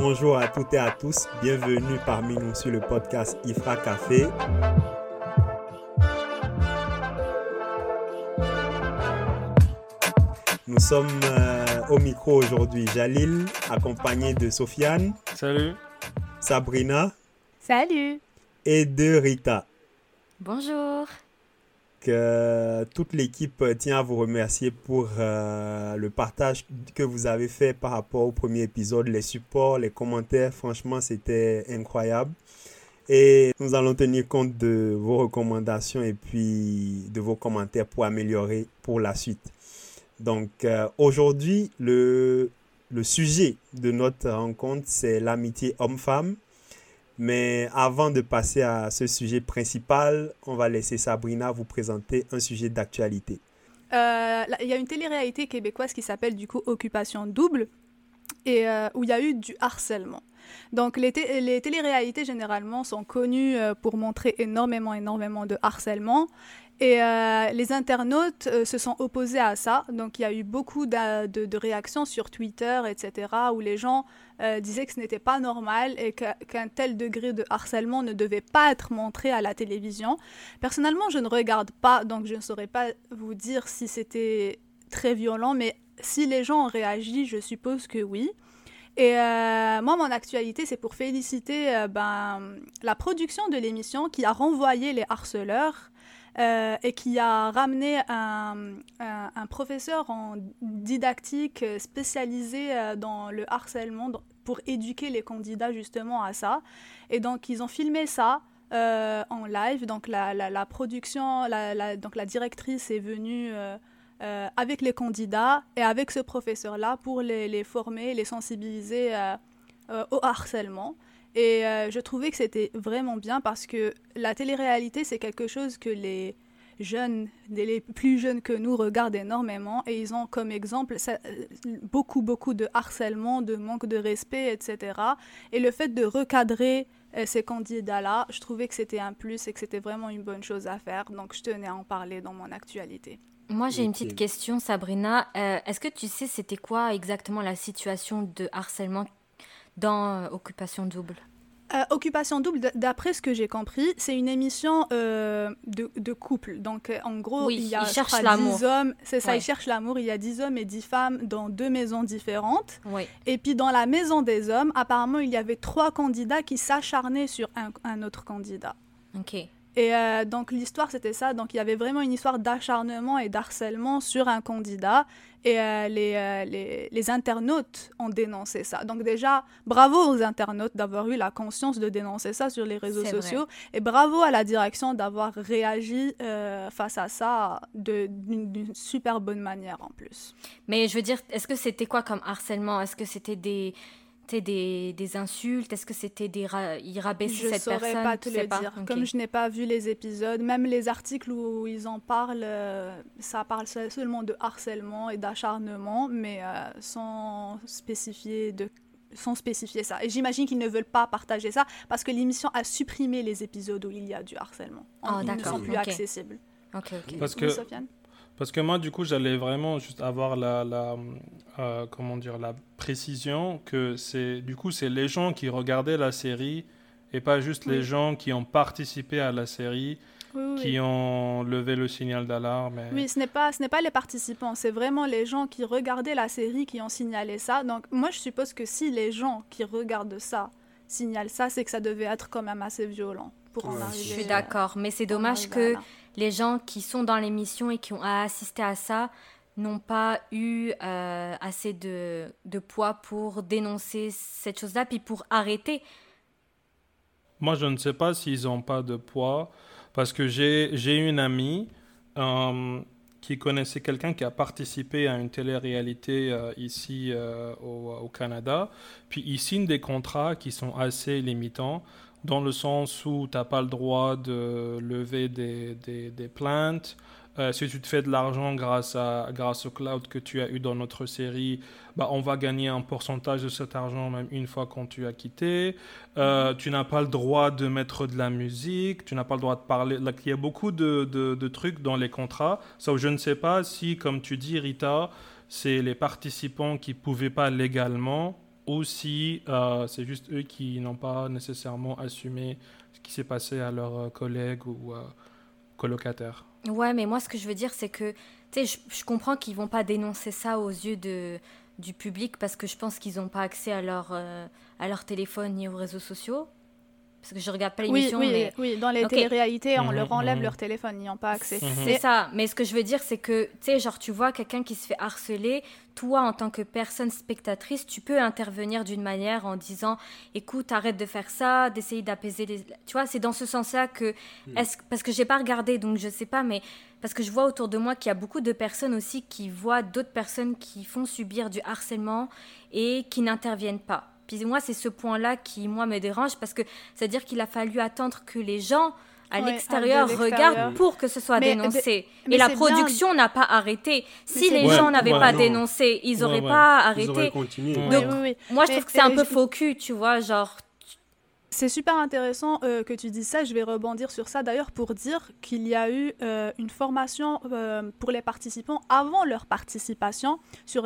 Bonjour à toutes et à tous, bienvenue parmi nous sur le podcast Ifra Café. Nous sommes euh, au micro aujourd'hui, Jalil, accompagné de Sofiane. Salut. Sabrina. Salut. Et de Rita. Bonjour. Que toute l'équipe tient à vous remercier pour euh, le partage que vous avez fait par rapport au premier épisode, les supports, les commentaires. Franchement, c'était incroyable. Et nous allons tenir compte de vos recommandations et puis de vos commentaires pour améliorer pour la suite. Donc euh, aujourd'hui, le, le sujet de notre rencontre, c'est l'amitié homme-femme. Mais avant de passer à ce sujet principal, on va laisser Sabrina vous présenter un sujet d'actualité. Euh, il y a une télé-réalité québécoise qui s'appelle du coup Occupation Double et euh, où il y a eu du harcèlement. Donc les, les télé-réalités généralement sont connues pour montrer énormément, énormément de harcèlement et euh, les internautes euh, se sont opposés à ça. Donc il y a eu beaucoup de, réactions sur Twitter, etc., où les gens euh, disaient que ce n'était pas normal et qu'un tel degré de harcèlement ne devait pas être montré à la télévision. Personnellement, je ne regarde pas, donc je ne saurais pas vous dire si c'était très violent, mais si les gens ont réagi, je suppose que oui. Et moi, mon actualité, c'est pour féliciter ben, la production de l'émission qui a renvoyé les harceleurs euh, et qui a ramené un, professeur en didactique spécialisé euh, dans le harcèlement pour éduquer les candidats justement à ça. Et donc ils ont filmé ça. Euh, en live, donc la, production, la, donc la directrice est venue avec les candidats et avec ce professeur-là pour les, former, les sensibiliser au harcèlement. Et euh, je trouvais que c'était vraiment bien parce que la télé-réalité, c'est quelque chose que les jeunes, les plus jeunes que nous, regardent énormément et ils ont comme exemple euh, beaucoup, beaucoup de harcèlement, de manque de respect, etc. Et le fait de recadrer euh, ces candidats-là, je trouvais que c'était un plus et que c'était vraiment une bonne chose à faire. Donc, je tenais à en parler dans mon actualité. Moi, j'ai une petite question, Sabrina. Est-ce que tu sais c'était quoi exactement la situation de harcèlement dans euh, Occupation Double euh, Occupation Double, d'après ce que j'ai compris, c'est une émission euh, de, de, couple. Donc, en gros, il y a 10 hommes. C'est ça, ils cherchent l'amour. Il y a 10 hommes et 10 femmes dans deux maisons différentes. Oui. Et puis, dans la maison des hommes, apparemment, il y avait trois candidats qui s'acharnaient sur un, un, autre candidat. OK. Et euh, donc l'histoire c'était ça, donc il y avait vraiment une histoire d'acharnement et d'harcèlement sur un candidat. Et euh, les, euh, les, les, internautes ont dénoncé ça. Donc déjà, bravo aux internautes d'avoir eu la conscience de dénoncer ça sur les réseaux sociaux. Et bravo à la direction d'avoir réagi face à ça d'une super bonne manière en plus. Mais je veux dire, est-ce que c'était quoi comme harcèlement? Est-ce que c'était des des, des insultes? Est-ce que c'était des ra ils rabaissaient cette personne? Je saurais pas te le dire. Comme je n'ai pas vu les épisodes, même les articles où ils en parlent, euh, ça parle seulement de harcèlement et d'acharnement, mais euh, sans spécifier de sans spécifier ça. Et j'imagine qu'ils ne veulent pas partager ça parce que l'émission a supprimé les épisodes où il y a du harcèlement. Oh, ils ne sont plus accessibles. Ok, ok. Parce que, Sofiane? Parce que moi, du coup, j'allais vraiment juste avoir la, la euh, comment dire, la précision que c'est, du coup, c'est les gens qui regardaient la série et pas juste les gens qui ont participé à la série. qui ont levé le signal d'alarme. Oui, ce n'est pas ce n'est pas les participants, c'est vraiment les gens qui regardaient la série qui ont signalé ça. Donc moi je suppose que si les gens qui regardent ça signalent ça, c'est que ça devait être quand même assez violent pour en arriver. Je suis d'accord, mais c'est dommage que les gens qui sont dans l'émission et qui ont assisté à ça n'ont pas eu euh, assez de, poids pour dénoncer cette chose-là, puis pour arrêter. Moi, je ne sais pas s'ils n'ont pas de poids, parce que j'ai une amie euh, qui connaissait quelqu'un qui a participé à une télé-réalité euh, ici au, au, Canada, puis ils signent des contrats qui sont assez limitants dans le sens où tu n'as pas le droit de lever des, des, plaintes. Euh, si tu te fais de l'argent grâce, grâce au cloud que tu as eu dans notre série, bah, on va gagner un pourcentage de cet argent même une fois quand tu as quitté. Euh, tu n'as pas le droit de mettre de la musique, tu n'as pas le droit de parler. il y a beaucoup de, de, trucs dans les contrats. Ça, je ne sais pas si, comme tu dis, Rita, c'est les participants qui ne pouvaient pas légalement ou si euh, c'est juste eux qui n'ont pas nécessairement assumé ce qui s'est passé à leurs collègues ou colocataires. Ouais, mais moi, ce que je veux dire, c'est que, je, je, comprends qu'ils vont pas dénoncer ça aux yeux de, du public parce que je pense qu'ils n'ont pas accès à leur, à leur téléphone ni aux réseaux sociaux. Parce que je regarde pas l'émission. Oui, oui, mais... oui, dans les téléréalités, on leur enlève leur téléphone, ils n'ont pas accès. C'est ça, mais ce que je veux dire, c'est que, tu sais, genre, tu vois quelqu'un qui se fait harceler, toi, en tant que personne spectatrice, tu peux intervenir d'une manière en disant, écoute, arrête de faire ça, d'essayer d'apaiser les... Tu vois, c'est dans ce sens-là que... Hmm. Est parce que j'ai pas regardé, donc je sais pas, mais parce que je vois autour de moi qu'il y a beaucoup de personnes aussi qui voient d'autres personnes qui font subir du harcèlement et qui n'interviennent pas. Puis moi, c'est ce point-là qui, moi, me dérange parce que c'est-à-dire qu'il a fallu attendre que les gens à l'extérieur regardent pour que ce soit dénoncé. et la production n'a pas arrêté. Si les gens n'avaient pas dénoncé, ils n'auraient pas arrêté. Donc, moi, je trouve que c'est un peu faux cul, tu vois, genre c'est super intéressant euh, que tu dises ça. Je vais rebondir sur ça d'ailleurs pour dire qu'il y a eu euh, une formation euh, pour les participants avant leur participation sur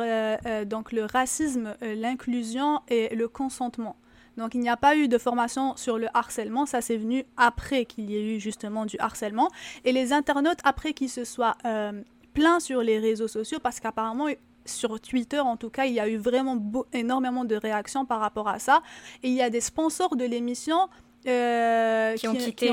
donc le racisme, l'inclusion et le consentement. Donc il n'y a pas eu de formation sur le harcèlement, ça c'est venu après qu'il y ait eu justement du harcèlement. Et les internautes, après qu'ils se soient plaints sur les réseaux sociaux, parce qu'apparemment sur Twitter, en tout cas, il y a eu vraiment énormément de réactions par rapport à ça. Et il y a des sponsors de l'émission euh, qui, ont quitté.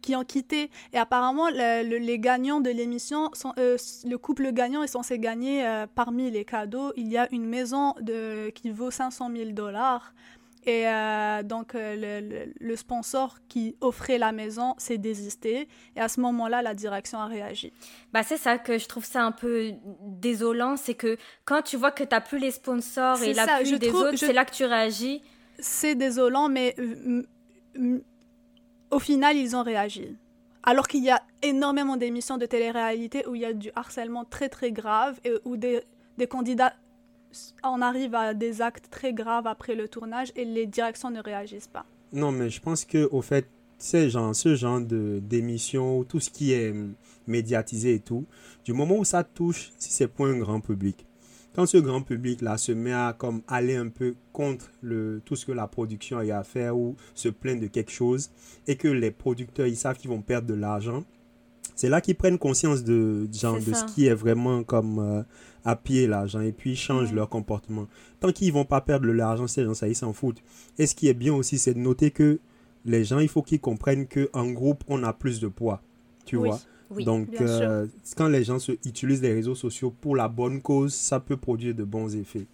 Qui ont, quitté. Et apparemment, les gagnants de l'émission, euh, le couple gagnant est censé gagner euh, parmi les cadeaux. Il y a une maison de, qui vaut 500 000 dollars. Et euh, donc, euh, le, sponsor qui offrait la maison s'est désisté. Et à ce moment-là, la direction a réagi. Bah, c'est ça que je trouve ça un peu désolant. C'est que quand tu vois que tu n'as plus les sponsors et l'appui des autres, c'est là que tu réagis. C'est désolant, mais euh, au final, ils ont réagi. Alors qu'il y a énormément d'émissions de télé-réalité où il y a du harcèlement très très grave et où des, des candidats on arrive à des actes très graves après le tournage et les directions ne réagissent pas. Non, mais je pense que au fait, ce genre, ce genre de d'émission, tout ce qui est hum, médiatisé et tout, du moment où ça touche, si c'est pour un grand public, quand ce grand public là se met à comme aller un peu contre le tout ce que la production a à faire ou se plaint de quelque chose et que les producteurs ils savent qu'ils vont perdre de l'argent, c'est là qu'ils prennent conscience de genre de ce qui est vraiment comme euh, à pied l'argent et puis ils changent leur comportement. Tant qu'ils vont pas perdre l'argent, ces gens, ça, ils s'en foutent. Et ce qui est bien aussi, c'est de noter que les gens, il faut qu'ils comprennent qu'en groupe, on a plus de poids. Tu vois? Donc, euh, quand les gens se, utilisent les réseaux sociaux pour la bonne cause, ça peut produire de bons effets.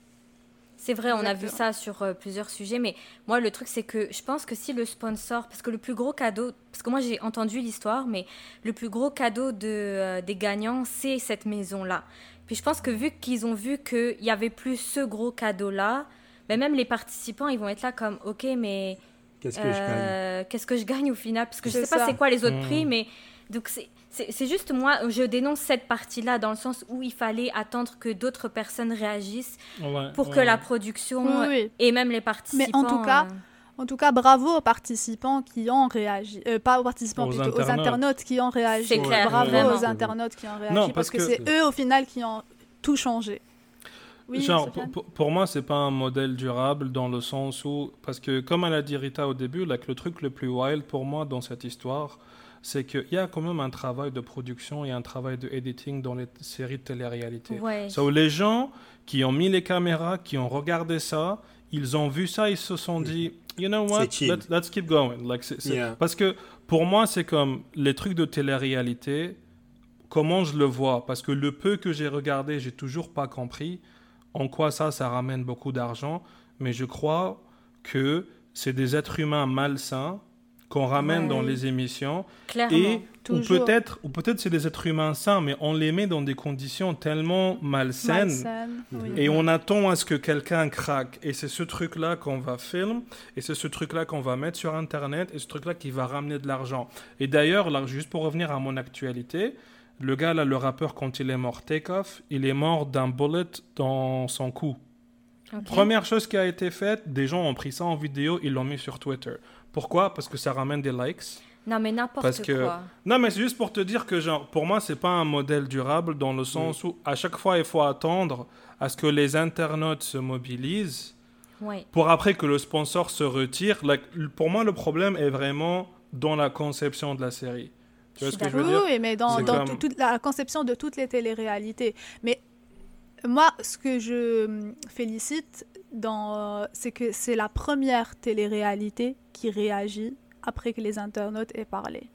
C'est vrai, on a vu ça sur euh, plusieurs sujets, mais moi, le truc, c'est que je pense que si le sponsor, parce que le plus gros cadeau, parce que moi, j'ai entendu l'histoire, mais le plus gros cadeau de, euh, des gagnants, c'est cette maison-là. Puis je pense que vu qu'ils ont vu qu'il n'y avait plus ce gros cadeau-là, ben même les participants, ils vont être là comme, OK, mais... Qu'est-ce que je gagne? euh, Qu'est-ce que je gagne au final? Parce que je ne sais pas c'est quoi les autres prix, hmm. mais... Donc c'est juste moi, je dénonce cette partie-là dans le sens où il fallait attendre que d'autres personnes réagissent pour que la production et même les participants... Mais en tout cas... Euh, en tout cas, bravo aux participants qui ont réagi. Euh, pas aux participants, plutôt aux internautes qui ont réagi. C'est clair. Bravo aux internautes qui ont réagi. parce, que, c'est eux, au final, qui ont tout changé. Oui, Genre, pour, moi, c'est pas un modèle durable dans le sens où. Parce que, comme elle a dit Rita au début, là, que le truc le plus wild pour moi dans cette histoire, c'est qu'il y a quand même un travail de production et un travail de editing dans les séries de télé-réalité. Ouais. les gens qui ont mis les caméras, qui ont regardé ça, ils ont vu ça, ils se sont dit you know what, let's keep going. Like, Parce que pour moi, c'est comme les trucs de télé-réalité, comment je le vois? Parce que le peu que j'ai regardé, j'ai toujours pas compris en quoi ça, ça ramène beaucoup d'argent. Mais je crois que c'est des êtres humains malsains qu'on ramène dans les émissions. Clairement, et ou peut-être, ou peut-être c'est des êtres humains sains, mais on les met dans des conditions tellement malsaines, et on attend à ce que quelqu'un craque. Et c'est ce truc-là qu'on va filmer, et c'est ce truc-là qu'on va mettre sur Internet, et ce truc-là qui va ramener de l'argent. Et d'ailleurs, là, juste pour revenir à mon actualité, le gars là, le rappeur, quand il est mort, Takeoff, il est mort d'un bullet dans son cou. Première chose qui a été faite, des gens ont pris ça en vidéo, ils l'ont mis sur Twitter. Pourquoi? Parce que ça ramène des likes. Non, mais n'importe quoi. Non, mais c'est juste pour te dire que, genre, pour moi, c'est pas un modèle durable dans le sens mm. où, à chaque fois, il faut attendre à ce que les internautes se mobilisent pour après que le sponsor se retire. pour moi, le problème est vraiment dans la conception de la série. Tu vois ce que je veux dire? Oui, mais dans, toute la conception de toutes les téléréalités. Mais moi, ce que je félicite, c'est que c'est la première téléréalité qui réagit après que les internautes aient parlé.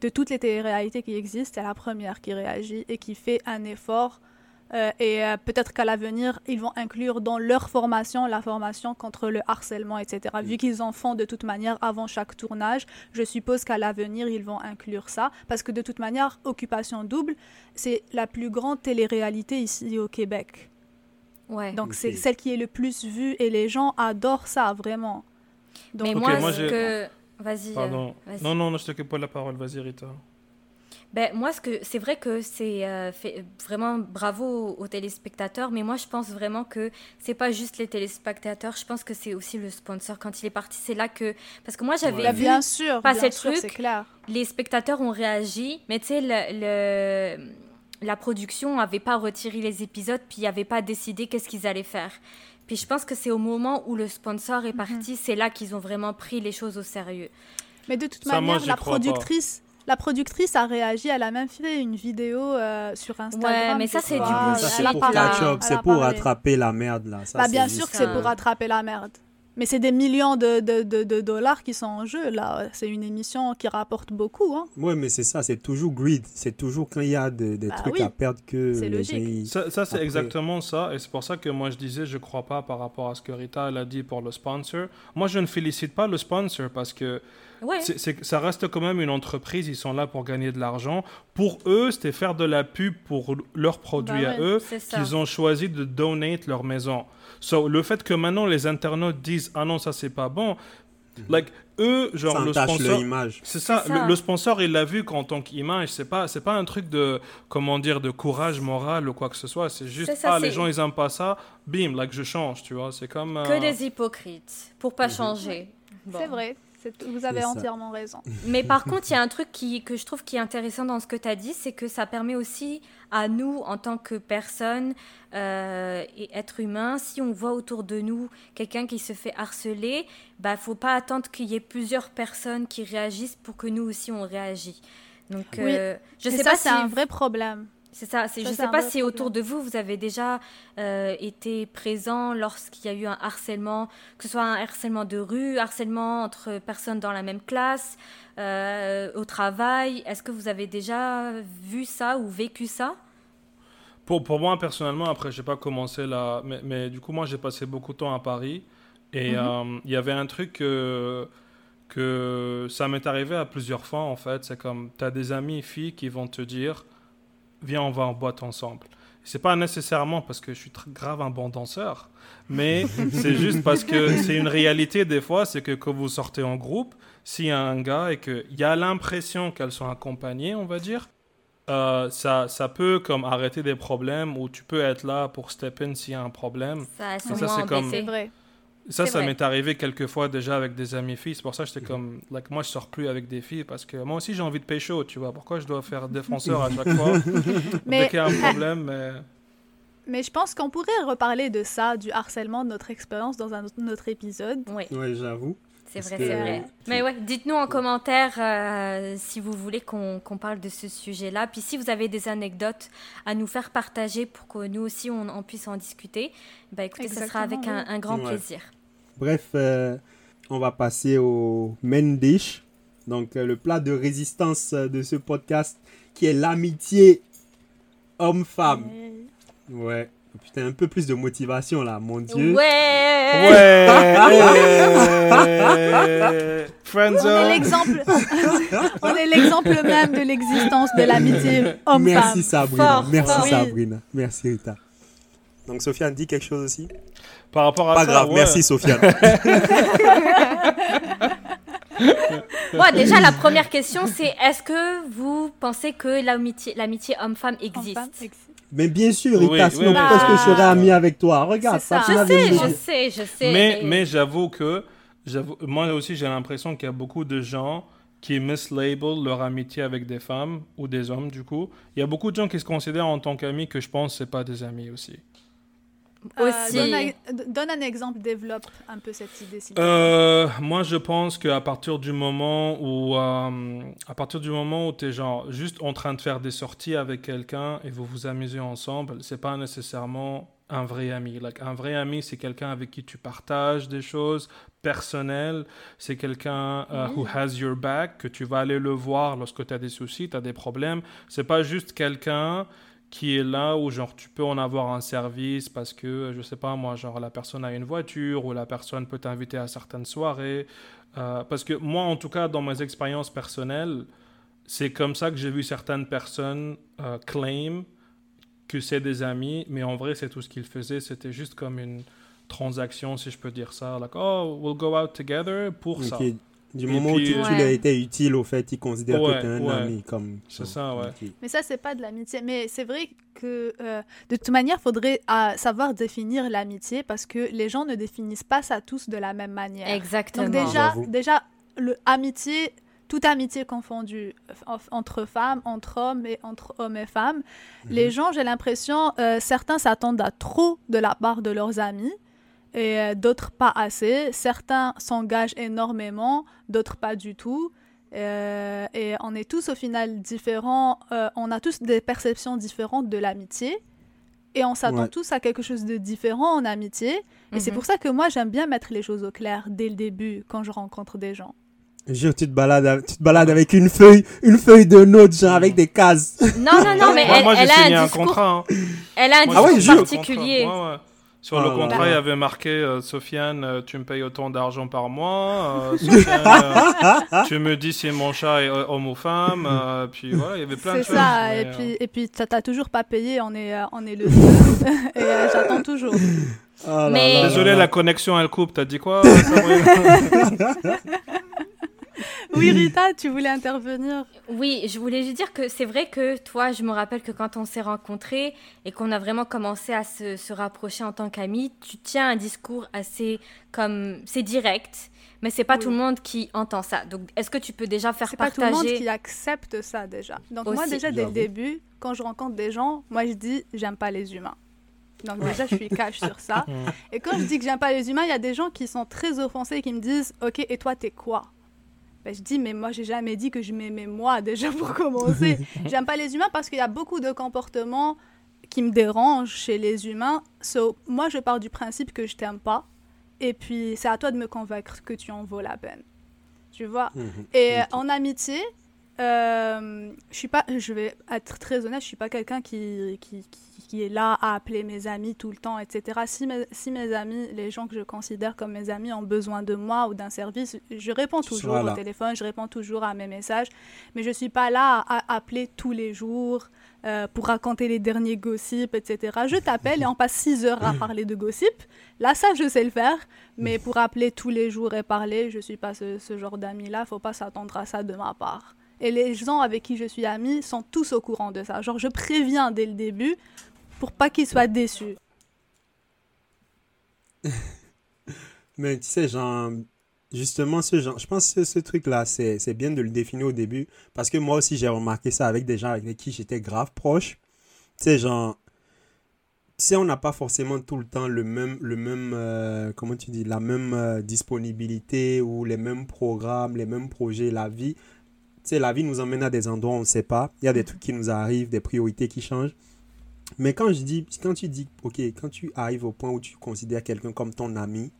De toutes les téléréalités qui existent, c'est la première qui réagit et qui fait un effort euh, et euh, peut-être qu'à l'avenir, ils vont inclure dans leur formation la formation contre le harcèlement, etc. Vu qu'ils en font de toute manière avant chaque tournage, je suppose qu'à l'avenir, ils vont inclure ça. Parce que de toute manière, Occupation Double, c'est la plus grande télé-réalité ici au Québec. Ouais. Donc c'est celle qui est le plus vue et les gens adorent ça, vraiment. Donc, Mais moi, ce que... Vas-y. Pardon. Euh, non, non, je te coupe pas la parole. Vas-y, Rita. Ben, moi, ce que, c'est vrai que c'est euh, vraiment bravo aux, téléspectateurs, mais moi, je pense vraiment que c'est pas juste les téléspectateurs, je pense que c'est aussi le sponsor. Quand il est parti, c'est là que. Parce que moi, j'avais vu bien sûr, passer le truc, clair. les spectateurs ont réagi, mais tu sais, le, la production n'avait pas retiré les épisodes, puis avait pas décidé qu'est-ce qu'ils allaient faire. Puis je pense que c'est au moment où le sponsor est mhm. parti, c'est là qu'ils ont vraiment pris les choses au sérieux. Mais de toute manière, la productrice la productrice a réagi, elle a même fait une vidéo euh, sur Instagram. Ouais, mais ça, c'est du C'est pour C'est pour rattraper la merde, là. bah, bien sûr que c'est pour rattraper la merde. Mais c'est des millions de, de, de, dollars qui sont en jeu, là. C'est une émission qui rapporte beaucoup. Hein. Oui, mais c'est ça, c'est toujours greed. C'est toujours quand il y a des, des bah trucs à perdre que. C'est logique. Ça, ça c'est exactement ça. Et c'est pour ça que moi, je disais, je crois pas par rapport à ce que Rita a dit pour le sponsor. Moi, je ne félicite pas le sponsor parce que. C'est, ça reste quand même une entreprise, ils sont là pour gagner de l'argent. Pour eux, c'était faire de la pub pour leurs produits bah à eux qu'ils ont choisi de donate leur maison. So, le fait que maintenant les internautes disent ah non ça c'est pas bon, mhm. like eux genre le sponsor c'est ça, Le, sponsor il l'a vu qu'en tant qu'image c'est pas c'est pas un truc de comment dire de courage moral ou quoi que ce soit c'est juste ah les gens ils aiment pas ça bim like je change tu vois c'est comme que euh, des hypocrites pour pas mhm. changer. C'est vrai vous avez entièrement raison. Mais par contre, il y a un truc qui, que je trouve qui est intéressant dans ce que tu as dit, c'est que ça permet aussi à nous, en tant que personnes euh, et êtres humains, si on voit autour de nous quelqu'un qui se fait harceler, il bah, ne faut pas attendre qu'il y ait plusieurs personnes qui réagissent pour que nous aussi on réagisse. Donc, oui. Euh, je sais ça, pas c'est un vrai problème. C'est ça. je ne sais pas si autour de vous, vous avez déjà euh, été présent lorsqu'il y a eu un harcèlement, que ce soit un harcèlement de rue, harcèlement entre personnes dans la même classe, euh, au travail. Est-ce que vous avez déjà vu ça ou vécu ça? Pour, pour moi, personnellement, après, je n'ai pas commencé là, mais, mais, du coup, moi, j'ai passé beaucoup de temps à Paris. Et mhm. euh, il y avait un truc que, que ça m'est arrivé à plusieurs fois, en fait. C'est comme, tu as des amis filles qui vont te dire viens, on va en boîte ensemble. C'est pas nécessairement parce que je suis très grave un bon danseur, mais c'est juste parce que c'est une réalité des fois, c'est que quand vous sortez en groupe, s'il y a un gars et qu'il y a l'impression qu'elles sont accompagnées, on va dire, euh, ça, ça peut comme arrêter des problèmes ou tu peux être là pour step in s'il y a un problème. Ça, ça c'est comme... vrai. Ça, ça m'est arrivé quelques fois déjà avec des amis filles. C'est pour ça que j'étais comme, like, moi, je sors plus avec des filles parce que moi aussi, j'ai envie de pécho, tu vois. Pourquoi je dois faire défenseur à chaque fois mais... dès qu'il y a un problème mais... mais je pense qu'on pourrait reparler de ça, du harcèlement, de notre expérience dans un autre épisode. Oui, ouais, j'avoue. C'est vrai, c'est vrai. Mais ouais, dites-nous en commentaire euh, si vous voulez qu'on parle de ce sujet-là. Puis si vous avez des anecdotes à nous faire partager pour que nous aussi on, puisse en discuter, bah écoutez, ce sera avec un, grand plaisir. Bref, euh, on va passer au main dish. Donc, euh, le plat de résistance euh, de ce podcast qui est l'amitié homme-femme. Ouais. Putain, un peu plus de motivation là, mon Dieu. Ouais. Ouais. Friends on est l'exemple. on est l'exemple même de l'existence de l'amitié homme-femme. Merci Sabrina. Merci Sabrina. Merci Rita. Donc Sofiane dit quelque chose aussi par rapport à Pas grave, merci Sofiane. bon, déjà, la première question, c'est est-ce que vous pensez que l'amitié, l'amitié homme-femme existe? Mais bien sûr, Rita, sinon pourquoi est-ce que je serais ami avec toi? Regarde, ça. Je sais, je sais, je sais. Mais, mais j'avoue que, moi aussi, j'ai l'impression qu'il y a beaucoup de gens qui mislabel leur amitié avec des femmes ou des hommes, du coup. Il y a beaucoup de gens qui se considèrent en tant qu'amis que je pense que ce pas des amis aussi. Euh, donne, un, exemple, développe un peu cette idée. Euh, moi, je pense qu'à partir du moment où, euh, à partir du moment où tu es genre juste en train de faire des sorties avec quelqu'un et vous vous amusez ensemble, c'est pas nécessairement un vrai ami. Like, un vrai ami, c'est quelqu'un avec qui tu partages des choses personnelles. C'est quelqu'un uh, who has your back, que tu vas aller le voir lorsque tu as des soucis, tu as des problèmes. C'est pas juste quelqu'un qui est là où genre tu peux en avoir un service parce que je sais pas moi genre la personne a une voiture ou la personne peut t'inviter à certaines soirées. Euh, parce que moi en tout cas dans mes expériences personnelles c'est comme ça que j'ai vu certaines personnes euh, claim que c'est des amis mais en vrai c'est tout ce qu'ils faisaient. C'était juste comme une transaction si je peux dire ça. Like oh we'll go out together pour ça du moment où tu, lui as été utile, au fait, il considère que tu es un ami. comme C'est ça, ouais. Mais ça, c'est pas de l'amitié. Mais c'est vrai que, euh, de toute manière, il faudrait euh, savoir définir l'amitié parce que les gens ne définissent pas ça tous de la même manière. Exactement. Donc déjà, déjà le amitié, toute amitié confondue entre femmes, entre hommes et entre hommes et femmes, mhm. les gens, j'ai l'impression, euh, certains s'attendent à trop de la part de leurs amis et euh, d'autres pas assez. Certains s'engagent énormément, d'autres pas du tout. Euh, et on est tous au final différents, euh, on a tous des perceptions différentes de l'amitié. Et on s'attend tous à quelque chose de différent en amitié. Et c'est mhm. pour ça que moi, j'aime bien mettre les choses au clair dès le début quand je rencontre des gens. Jure, tu te balades, tu te balades avec une feuille, une feuille de notes, genre avec des cases. Non, non, non, mais elle, a un, discours, contrat, hein. elle a un discours particulier. Sur le contrat, il y avait marqué euh, Sofiane, euh, tu me payes autant d'argent par mois. Euh, Sofiane, tu me dis si mon chat est homme ou femme. puis voilà, il y avait plein de choses. C'est ça, et puis, et puis t'as toujours pas payé, on est, on est le et j'attends toujours. Oh Désolé, la connexion elle coupe, t'as dit quoi oui, Rita, tu voulais intervenir. Oui, je voulais juste dire que c'est vrai que toi, je me rappelle que quand on s'est rencontrés et qu'on a vraiment commencé à se, rapprocher en tant qu'amis, tu tiens un discours assez comme c'est direct, mais c'est pas tout le monde qui entend ça. Donc, est-ce que tu peux déjà faire partager C'est pas tout le monde qui accepte ça déjà. Donc moi déjà dès le début, quand je rencontre des gens, moi je dis j'aime pas les humains. Donc déjà, je suis cash sur ça. Et quand je dis que j'aime pas les humains, il y a des gens qui sont très offensés et qui me disent, ok, et toi, t'es quoi? Ben, je dis, mais moi, j'ai jamais dit que je m'aimais moi, déjà pour commencer. J'aime pas les humains parce qu'il y a beaucoup de comportements qui me dérangent chez les humains. So, moi, je pars du principe que je t'aime pas. Et puis, c'est à toi de me convaincre que tu en vaux la peine. Tu vois? Mhm. Et en amitié, euh, je suis pas, je vais être très honnête, je suis pas quelqu'un qui, qui, qui, est là à appeler mes amis tout le temps, etc. Si mes, si mes amis, les gens que je considère comme mes amis ont besoin de moi ou d'un service, je réponds toujours au téléphone, je réponds toujours à mes messages, mais je suis pas là à, appeler tous les jours euh, pour raconter les derniers gossips, etc. Je t'appelle et on passe 6 heures à parler de gossip. Là, ça, je sais le faire, mais pour appeler tous les jours et parler, je suis pas ce, ce genre d'ami-là, faut pas s'attendre à ça de ma part. Et les gens avec qui je suis amie sont tous au courant de ça. Genre, je préviens dès le début pour pas qu'ils soient déçus. Mais tu sais, genre, justement, ce genre, je pense que ce truc-là, c'est bien de le définir au début. Parce que moi aussi, j'ai remarqué ça avec des gens avec qui j'étais grave proche. Tu sais, genre, tu sais, on n'a pas forcément tout le temps le même, le même euh, comment tu dis, la même euh, disponibilité ou les mêmes programmes, les mêmes projets, la vie sais, la vie nous emmène à des endroits où on ne sait pas. Il y a des trucs qui nous arrivent, des priorités qui changent. Mais quand je dis, quand tu dis, ok, quand tu arrives au point où tu considères quelqu'un comme ton ami,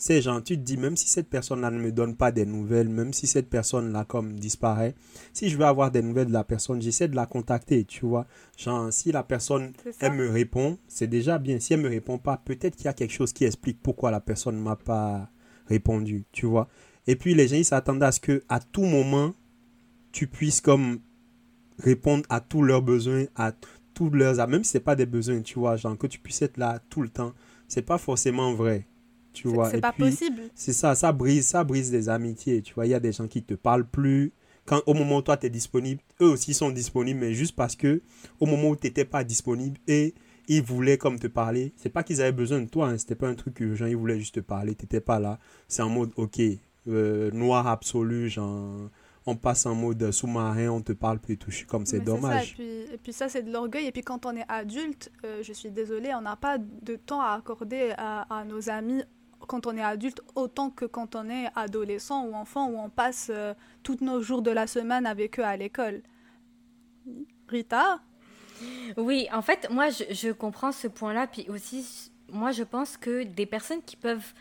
c'est genre, tu te dis, même si cette personne-là ne me donne pas des nouvelles, même si cette personne-là, comme, disparaît, si je veux avoir des nouvelles de la personne, j'essaie de la contacter, tu vois. Genre, si la personne, elle me répond, c'est déjà bien. Si elle me répond pas, peut-être qu'il y a quelque chose qui explique pourquoi la personne ne m'a pas répondu, tu vois. Et puis, les gens, ils s'attendent à ce que, à tout moment, tu puisses comme répondre à tous leurs besoins, à tous leurs... Même si ce pas des besoins, tu vois, genre que tu puisses être là tout le temps, c'est pas forcément vrai. Tu vois. C'est pas possible. C'est ça, ça brise, ça brise des amitiés. Tu vois, il y a des gens qui te parlent plus. Quand, au moment où toi, tu es disponible, eux aussi sont disponibles, mais juste parce que au moment où tu n'étais pas disponible et ils voulaient comme te parler, c'est pas qu'ils avaient besoin de toi, hein, c'était pas un truc urgent, ils voulaient juste te parler, tu n'étais pas là. C'est en mode, ok, euh, noir absolu, genre on passe en mode sous-marin, on te parle plus touché comme c'est dommage. Et, puis, ça, c'est de l'orgueil. Et puis quand on est adulte, euh, je suis désolée, on n'a pas de temps à accorder à, nos amis quand on est adulte autant que quand on est adolescent ou enfant où on passe euh, tous nos jours de la semaine avec eux à l'école. Rita? Oui, en fait, moi, je, je comprends ce point-là. Puis aussi, moi, je pense que des personnes qui peuvent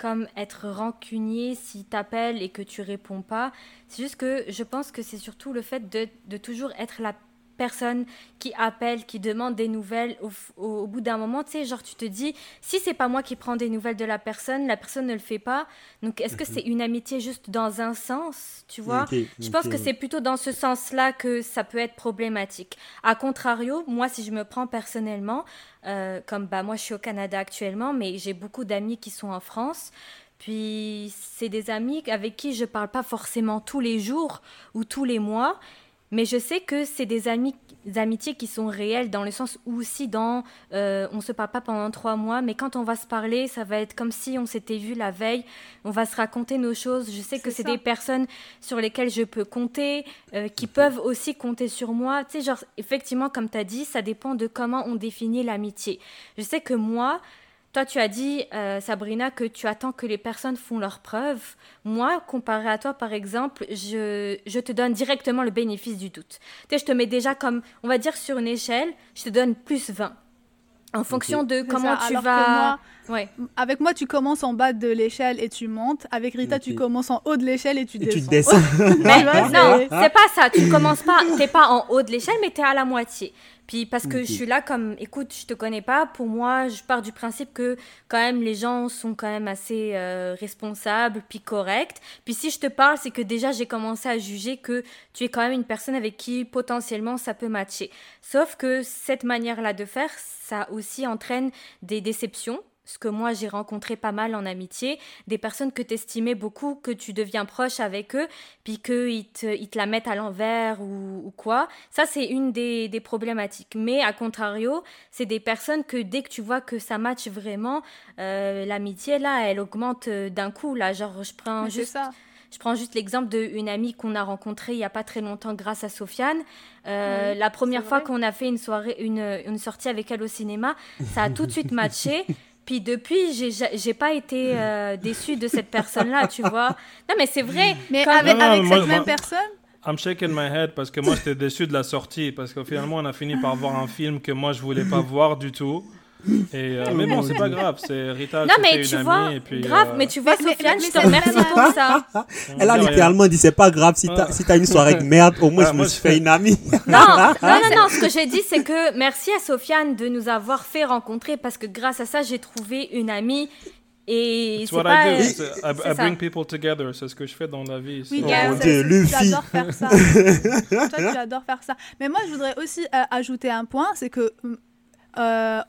comme être rancunier si t'appelles et que tu réponds pas. C'est juste que je pense que c'est surtout le fait de, de toujours être la personne qui appelle, qui demande des nouvelles, au, bout d'un moment, tu sais, genre tu te dis, si c'est pas moi qui prends des nouvelles de la personne, la personne ne le fait pas. Donc est-ce que mhm. c'est une amitié juste dans un sens, tu vois? Je pense que c'est plutôt dans ce sens-là que ça peut être problématique. A contrario, moi, si je me prends personnellement, euh, comme bah moi je suis au Canada actuellement, mais j'ai beaucoup d'amis qui sont en France. Puis c'est des amis avec qui je parle pas forcément tous les jours ou tous les mois, mais je sais que c'est des, amis, amitiés qui sont réelles dans le sens où aussi dans euh, on se parle pas pendant trois mois, mais quand on va se parler, ça va être comme si on s'était vu la veille. On va se raconter nos choses. Je sais que c'est des personnes sur lesquelles je peux compter, euh, qui peuvent aussi compter sur moi. Tu sais, genre effectivement, comme tu as dit, ça dépend de comment on définit l'amitié. Je sais que moi, toi, tu as dit, euh, Sabrina, que tu attends que les personnes font leurs preuves. Moi, comparé à toi, par exemple, je, je te donne directement le bénéfice du doute. Tu sais, je te mets déjà comme, on va dire, sur une échelle, je te donne plus 20. En fonction de comment tu vas. Ouais. Avec moi, tu commences en bas de l'échelle et tu montes. Avec Rita, tu commences en haut de l'échelle et tu descends. Tu descends. non, c'est pas ça. Tu commences pas. T'es pas en haut de l'échelle, mais tu es à la moitié. Puis parce que je suis là comme, écoute, je te connais pas. Pour moi, je pars du principe que quand même les gens sont quand même assez euh, responsables, puis corrects. Puis si je te parle, c'est que déjà j'ai commencé à juger que tu es quand même une personne avec qui potentiellement ça peut matcher. Sauf que cette manière-là de faire, ça aussi entraîne des déceptions ce que moi j'ai rencontré pas mal en amitié, des personnes que tu estimais beaucoup, que tu deviens proche avec eux, puis qu'ils te, ils te la mettent à l'envers ou, quoi. Ça, c'est une des, des, problématiques. Mais à contrario, c'est des personnes que dès que tu vois que ça match vraiment, euh, l'amitié, là, elle augmente euh, d'un coup. Là, genre, je prends juste... Ça. Je prends juste l'exemple d'une amie qu'on a rencontrée il n'y a pas très longtemps grâce à Sofiane. Euh, la première fois qu'on a fait une soirée, une, une, sortie avec elle au cinéma, ça a tout de suite matché. Puis depuis, j'ai pas été euh, déçue de cette personne-là, tu vois. Non, mais c'est vrai. Mais avec, cette même personne? I'm shaking my head parce que moi j'étais déçu de la sortie parce que finalement on a fini par voir un film que moi je voulais pas voir du tout. Et, euh, mais bon, c'est pas grave, c'est Rita. Non, mais tu vois, grave, euh, mais tu vois, Sofiane, je te remercie pour ça. Elle a littéralement dit c'est pas grave si t'as si as une soirée de merde, au moins je me suis fait une amie. Non, non, non, non, ce que j'ai dit, c'est que merci à Sofiane de nous avoir fait rencontrer parce que grâce à ça, j'ai trouvé une amie et c'est what I do. I, bring people together. C'est ce que je fais dans la vie. Oui, oh, tu adores faire ça. Toi, tu adores faire ça. Mais moi, je voudrais aussi euh, ajouter un point, c'est que euh,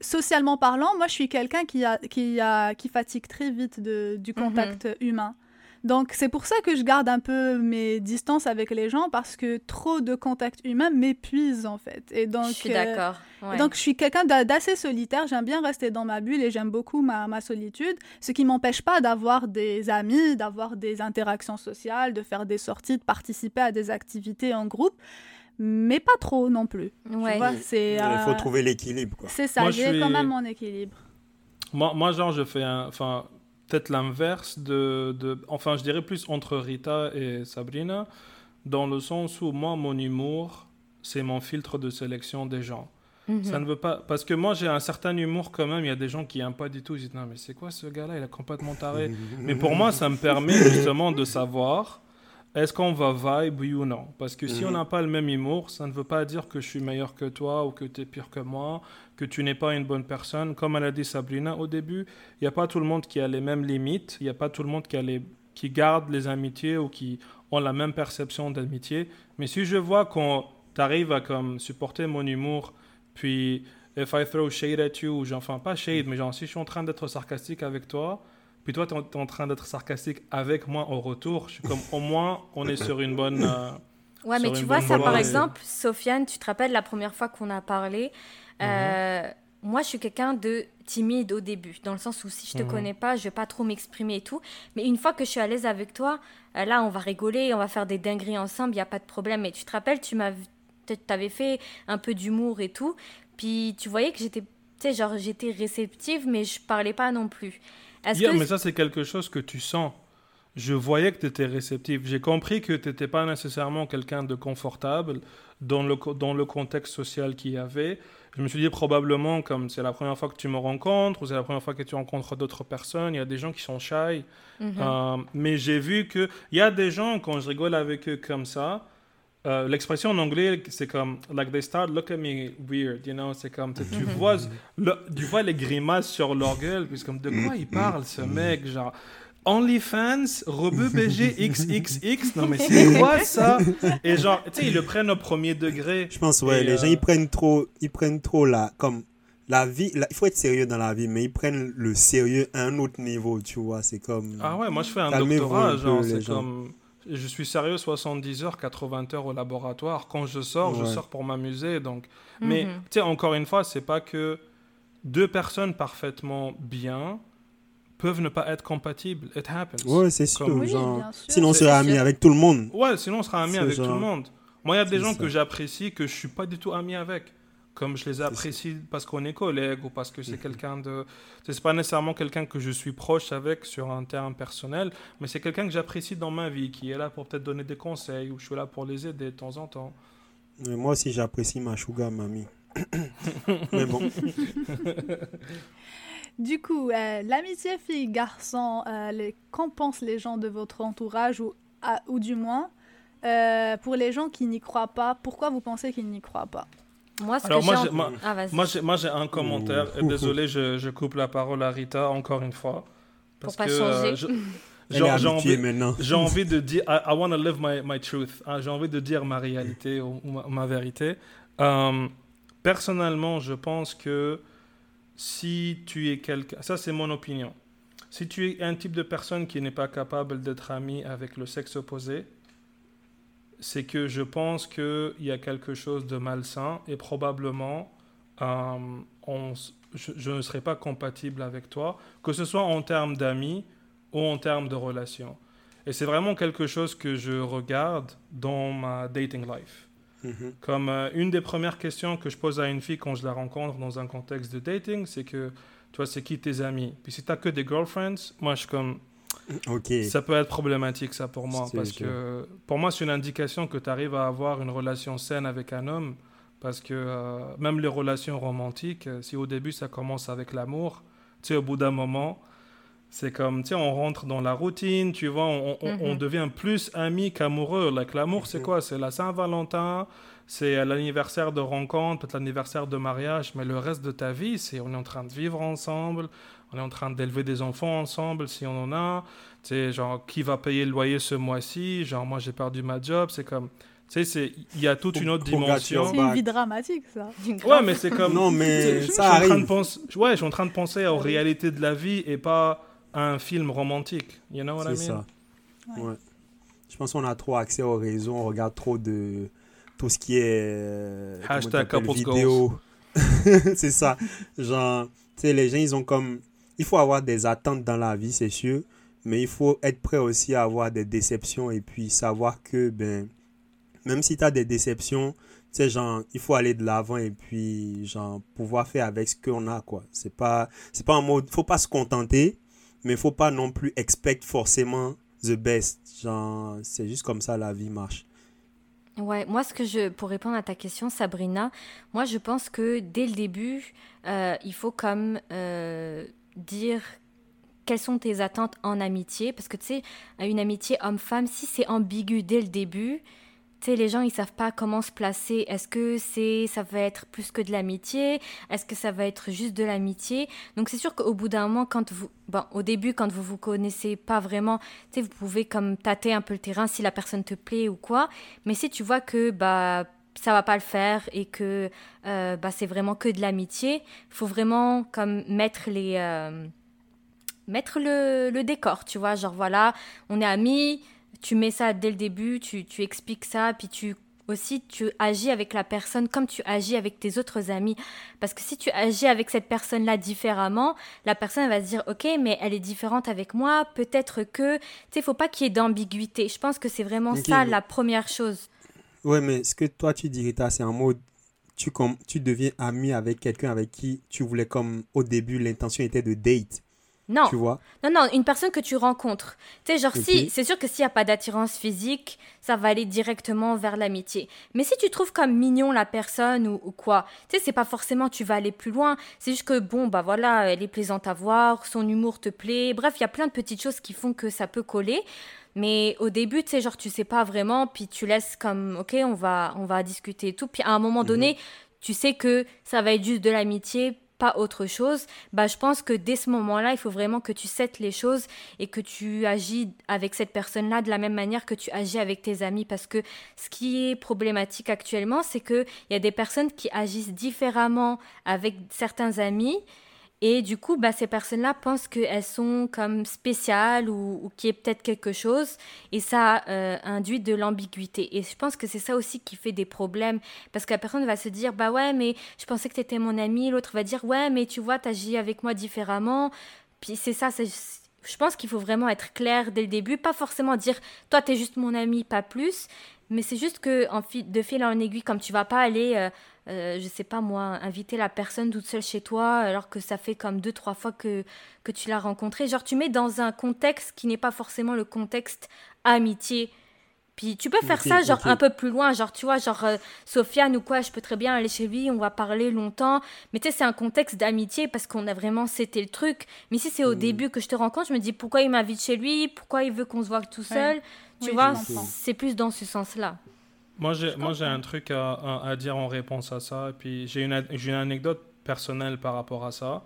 socialement parlant, moi, je suis quelqu'un qui, a, qui, a, qui fatigue très vite de, du mhm. contact humain. Donc, c'est pour ça que je garde un peu mes distances avec les gens parce que trop de contact humain m'épuise en fait. Et donc, je suis d'accord. Donc, je suis quelqu'un d'assez solitaire. J'aime bien rester dans ma bulle et j'aime beaucoup ma, ma, solitude. Ce qui m'empêche pas d'avoir des amis, d'avoir des interactions sociales, de faire des sorties, de participer à des activités en groupe mais pas trop non plus. Ouais. c'est, Il faut euh, trouver l'équilibre. C'est ça, j'ai quand même mon équilibre. Moi, moi genre, je fais enfin, peut-être l'inverse de, de, Enfin, je dirais plus entre Rita et Sabrina, dans le sens où moi, mon humour, c'est mon filtre de sélection des gens. Mhm. Ça ne veut pas. Parce que moi, j'ai un certain humour quand même. Il y a des gens qui n'aiment pas du tout. Ils disent Non, mais c'est quoi ce gars-là? Il a complètement taré. mais pour moi, ça me permet justement de savoir est-ce qu'on va vibe, oui ou non? Parce que si on mhm. n'a pas le même humour, ça ne veut pas dire que je suis meilleur que toi ou que tu es pire que moi, que tu n'es pas une bonne personne. Comme elle a dit Sabrina au début, il n'y a pas tout le monde qui a les mêmes limites, il n'y a pas tout le monde qui, a les, qui garde les amitiés ou qui ont la même perception d'amitié. Mais si je vois qu'on t'arrive à comme supporter mon humour, puis if I throw shade at you, enfin pas shade, mais genre si je suis en train d'être sarcastique avec toi, puis toi, tu es, en train d'être sarcastique avec moi au retour. Je suis comme, au moins, on est sur une bonne. Euh, ouais, mais tu vois, ça par exemple, Sofiane, tu te rappelles la première fois qu'on a parlé, euh, mhm. moi, je suis quelqu'un de. Timide au début, dans le sens où si je te Mhm. connais pas, je vais pas trop m'exprimer et tout. Mais une fois que je suis à l'aise avec toi, euh, là, on va rigoler, on va faire des dingueries ensemble, il y a pas de problème. Et tu te rappelles, tu m'avais t'avais fait un peu d'humour et tout, puis tu voyais que j'étais, tu sais, genre j'étais réceptive, mais je parlais pas non plus. Que mais ça, c'est quelque chose que tu sens. Je voyais que tu étais réceptif. J'ai compris que tu n'étais pas nécessairement quelqu'un de confortable dans le, dans le contexte social qu'il y avait. Je me suis dit probablement, comme c'est la première fois que tu me rencontres, ou c'est la première fois que tu rencontres d'autres personnes, il y a des gens qui sont shy. Mhm. Euh, mais j'ai vu qu'il y a des gens, quand je rigole avec eux comme ça, euh, l'expression en anglais, c'est comme, like they start look at me weird, you know, c'est comme, tu, tu vois, le- tu vois les grimaces sur leur gueule, puis c'est comme, de quoi il parle ce mec, genre, OnlyFans, Rebeu BG XXX, non mais c'est quoi ça? Et genre, tu sais, ils le prennent au premier degré. Je pense, ouais, les euh, gens, ils prennent trop, ils prennent trop la, comme, la vie, la- il faut être sérieux dans la vie, mais ils prennent le sérieux à un autre niveau, tu vois, c'est comme... Ah ouais, moi je fais un doctorat, un peu, genre, c'est gens. comme. Je suis sérieux 70 heures, 80 heures au laboratoire. Quand je sors, je sors pour m'amuser. Donc... Mais, Mhm. tu sais, encore une fois, c'est pas que deux personnes parfaitement bien peuvent ne pas être compatibles. It happens. Ouais, c'est sûr, Comme- Oui, genre, bien sûr. sinon on amis sûr. avec tout le monde. Ouais, sinon on sera amis C'est avec tout le monde. Moi, il y a des gens ça. que j'apprécie que je suis pas du tout ami avec. Comme je les apprécie parce qu'on est collègues ou parce que c'est Mhm. quelqu'un de. C'est pas nécessairement quelqu'un que je suis proche avec sur un terrain personnel, mais c'est quelqu'un que j'apprécie dans ma vie, qui est là pour peut-être donner des conseils ou je suis là pour les aider de temps en temps. Mais moi aussi, j'apprécie ma sugar mamie. mais bon, Du coup, euh, l'amitié fille-garçon, euh, qu'en pensent les gens de votre entourage ou, à- ou du moins, euh, pour les gens qui n'y croient pas, pourquoi vous pensez qu'ils n'y croient pas? Moi, ce Alors, que moi, j'ai j'ai- en- moi- Ah, vas-y. Moi, j'ai, moi, j'ai un commentaire. Ouh. désolé, je, je coupe la parole à Rita encore une fois. Pour Parce pas que, changer. euh, je- j'ai envie, maintenant. j'ai envie de dire, I, I want to live my, my truth. Hein, j'ai envie de dire ma réalité ou, ou ma, ma vérité. Euh, personnellement, je pense que si tu es quelqu'un, ça c'est mon opinion. Si tu es un type de personne qui n'est pas capable d'être ami avec le sexe opposé, c'est que je pense qu'il y a quelque chose de malsain et probablement euh, on je, je ne serai pas compatible avec toi, que ce soit en termes d'amis ou en termes de relations. Et c'est vraiment quelque chose que je regarde dans ma dating life. Mhm. Comme euh, une des premières questions que je pose à une fille quand je la rencontre dans un contexte de dating, c'est que, tu vois, c'est qui tes amis? Puis si tu que des girlfriends, moi je suis comme, Ok. ça peut être problématique ça pour moi parce que pour moi c'est une indication que tu arrives à avoir une relation saine avec un homme parce que euh, même les relations romantiques euh, si au début ça commence avec l'amour tu sais au bout d'un moment c'est comme tu sais on rentre dans la routine tu vois on, on- on Mhm. devient plus amis qu'amoureux like, l'amour c'est Mhm. quoi? C'est la Saint-Valentin c'est l'anniversaire de rencontre peut-être l'anniversaire de mariage mais le reste de ta vie c'est on est en train de vivre ensemble on est en train d'élever des enfants ensemble si on en a tu sais, genre, qui va payer le loyer ce mois-ci? Genre, moi, j'ai perdu ma job. C'est comme, tu sais, c'est- il y a toute une autre dimension. C'est une vie dramatique, ça. Ouais, mais c'est comme. Non, mais je- je ça suis en train de arrive. penser- ouais, je suis en train de penser aux réalités de la vie et pas à un film romantique. You know what I C'est mean? ça. Ouais. Ouais. Je pense qu'on a trop accès aux réseaux, on regarde trop de tout ce qui est euh, Hashtag vidéo. c'est ça. Genre, tu sais, les gens, ils ont comme. Il faut avoir des attentes dans la vie, c'est sûr, mais il faut être prêt aussi à avoir des déceptions et puis savoir que, ben, même si tu as des déceptions, tu genre, il faut aller de l'avant et puis, genre, pouvoir faire avec ce qu'on a, quoi. C'est pas, c'est pas en mode, faut pas se contenter, mais faut pas non plus expect forcément the best. Genre, c'est juste comme ça la vie marche. Ouais, moi, ce que je, pour répondre à ta question, Sabrina, moi, je pense que dès le début, euh, il faut comme euh, dire quelles sont tes attentes en amitié, parce que tu sais, une amitié homme-femme, si c'est ambigu dès le début, tu sais, les gens, ils savent pas comment se placer. Est-ce que c'est, ça va être plus que de l'amitié? Est-ce que ça va être juste de l'amitié? Donc, c'est sûr qu'au bout d'un moment, quand vous, bon, au début, quand vous vous connaissez pas vraiment, tu sais, vous pouvez comme tâter un peu le terrain si la personne te plaît ou quoi. Mais si tu vois que bah ça va pas le faire et que euh, bah, c'est vraiment que de l'amitié, faut vraiment comme mettre les euh, mettre le, le décor, tu vois, genre voilà, on est amis, tu mets ça dès le début, tu, tu expliques ça, puis tu aussi tu agis avec la personne comme tu agis avec tes autres amis. Parce que si tu agis avec cette personne-là différemment, la personne va se dire, ok, mais elle est différente avec moi, peut-être que, tu sais, faut pas qu'il y ait d'ambiguïté. Je pense que c'est vraiment ça la première chose. Ouais, mais ce que toi tu dis, Rita, c'est en mode, tu, comme, tu deviens ami avec quelqu'un avec qui tu voulais, comme au début, l'intention était de date. Non. Tu vois? Non, non, une personne que tu rencontres. Tu sais, genre, si, c'est sûr que s'il n'y a pas d'attirance physique, ça va aller directement vers l'amitié. Mais si tu trouves comme mignon la personne ou, quoi, tu sais, c'est pas forcément tu vas aller plus loin. C'est juste que, bon, bah voilà, elle est plaisante à voir, son humour te plaît. Bref, il y a plein de petites choses qui font que ça peut coller. Mais au début, tu sais, genre, tu sais pas vraiment, puis tu laisses comme, ok, on va, on va discuter et tout. Puis à un moment mhm. donné, tu sais que ça va être juste de l'amitié pas autre chose, bah, je pense que dès ce moment-là, il faut vraiment que tu settes les choses et que tu agis avec cette personne-là de la même manière que tu agis avec tes amis. Parce que ce qui est problématique actuellement, c'est qu'il y a des personnes qui agissent différemment avec certains amis et du coup, bah, ces personnes-là pensent qu'elles sont comme spéciales ou, ou qu'il y ait peut-être quelque chose. Et ça euh, induit de l'ambiguïté. Et je pense que c'est ça aussi qui fait des problèmes. Parce que la personne va se dire, bah ouais, mais je pensais que tu étais mon ami. L'autre va dire, ouais, mais tu vois, tu agis avec moi différemment. Puis c'est ça, je pense qu'il faut vraiment être clair dès le début. Pas forcément dire, toi, tu es juste mon ami, pas plus. Mais c'est juste que de fil en aiguille, comme tu vas pas aller... Euh, euh, je sais pas moi, inviter la personne toute seule chez toi alors que ça fait comme deux, trois fois que, que tu l'as rencontrée. Genre, tu mets dans un contexte qui n'est pas forcément le contexte amitié. Puis tu peux faire ça, genre un peu plus loin, genre tu vois, genre euh, Sofiane ou quoi, je peux très bien aller chez lui, on va parler longtemps. Mais tu sais, c'est un contexte d'amitié parce qu'on a vraiment, c'était le truc. Mais si c'est au hmm. début que je te rencontre, je me dis pourquoi il m'invite chez lui, pourquoi il veut qu'on se voit tout seul? Tu vois, c'est plus dans ce sens-là. Moi, j'ai, moi, j'ai un truc à, à, dire en réponse à ça. Et puis, j'ai une, j'ai une anecdote personnelle par rapport à ça.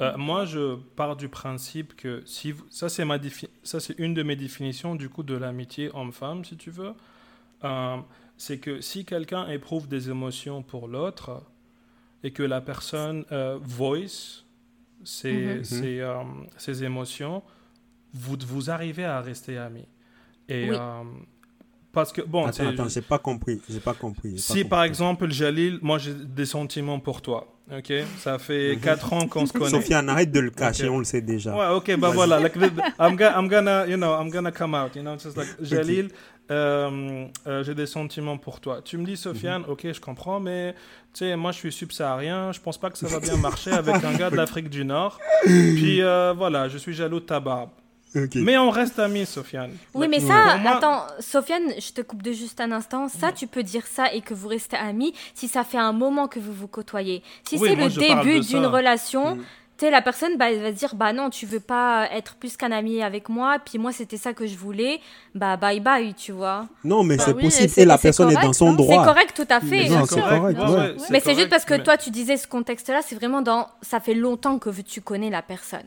Euh, moi, je pars du principe que si ça c'est ma ça c'est une de mes définitions du coup de l'amitié homme-femme, si tu veux. Euh, c'est que si quelqu'un éprouve des émotions pour l'autre et que la personne euh, voice ses, mm-hmm. ses, émotions, vous, vous arrivez à rester amis. Et parce que, bon, attends, attends, j'ai pas compris. J'ai pas compris. si par exemple, Jalil, moi j'ai des sentiments pour toi. Ok, ça fait 4 mhm. ans qu'on se connaît. Sofiane, arrête de le cacher, on le sait déjà. Ouais, ok, bah voilà. Like, I'm, gonna, I'm, gonna, you know, I'm gonna come out. You know, just like Jalil, euh, euh, j'ai des sentiments pour toi. Tu me dis, Sofiane, mhm. ok, je comprends, mais tu sais, moi je suis subsaharien, je pense pas que ça va bien marcher avec un gars de l'Afrique du Nord. Puis euh, voilà, je suis jaloux de ta barbe. Mais on reste amis, Sofiane. Oui, mais ça, attends, Sofiane, je te coupe de juste un instant. Ça, tu peux dire ça et que vous restez amis si ça fait un moment que vous vous côtoyez. Si c'est le début d'une relation. Mm. Tu sais, la personne bah, va se dire bah non tu veux pas être plus qu'un ami avec moi. Puis moi c'était ça que je voulais. Bah bye bye tu vois. Non mais bah c'est possible. et la personne est dans son droit. C'est correct tout à fait. C'est correct, mais c'est juste parce que toi tu disais ce contexte là c'est vraiment dans ça fait longtemps que tu connais la personne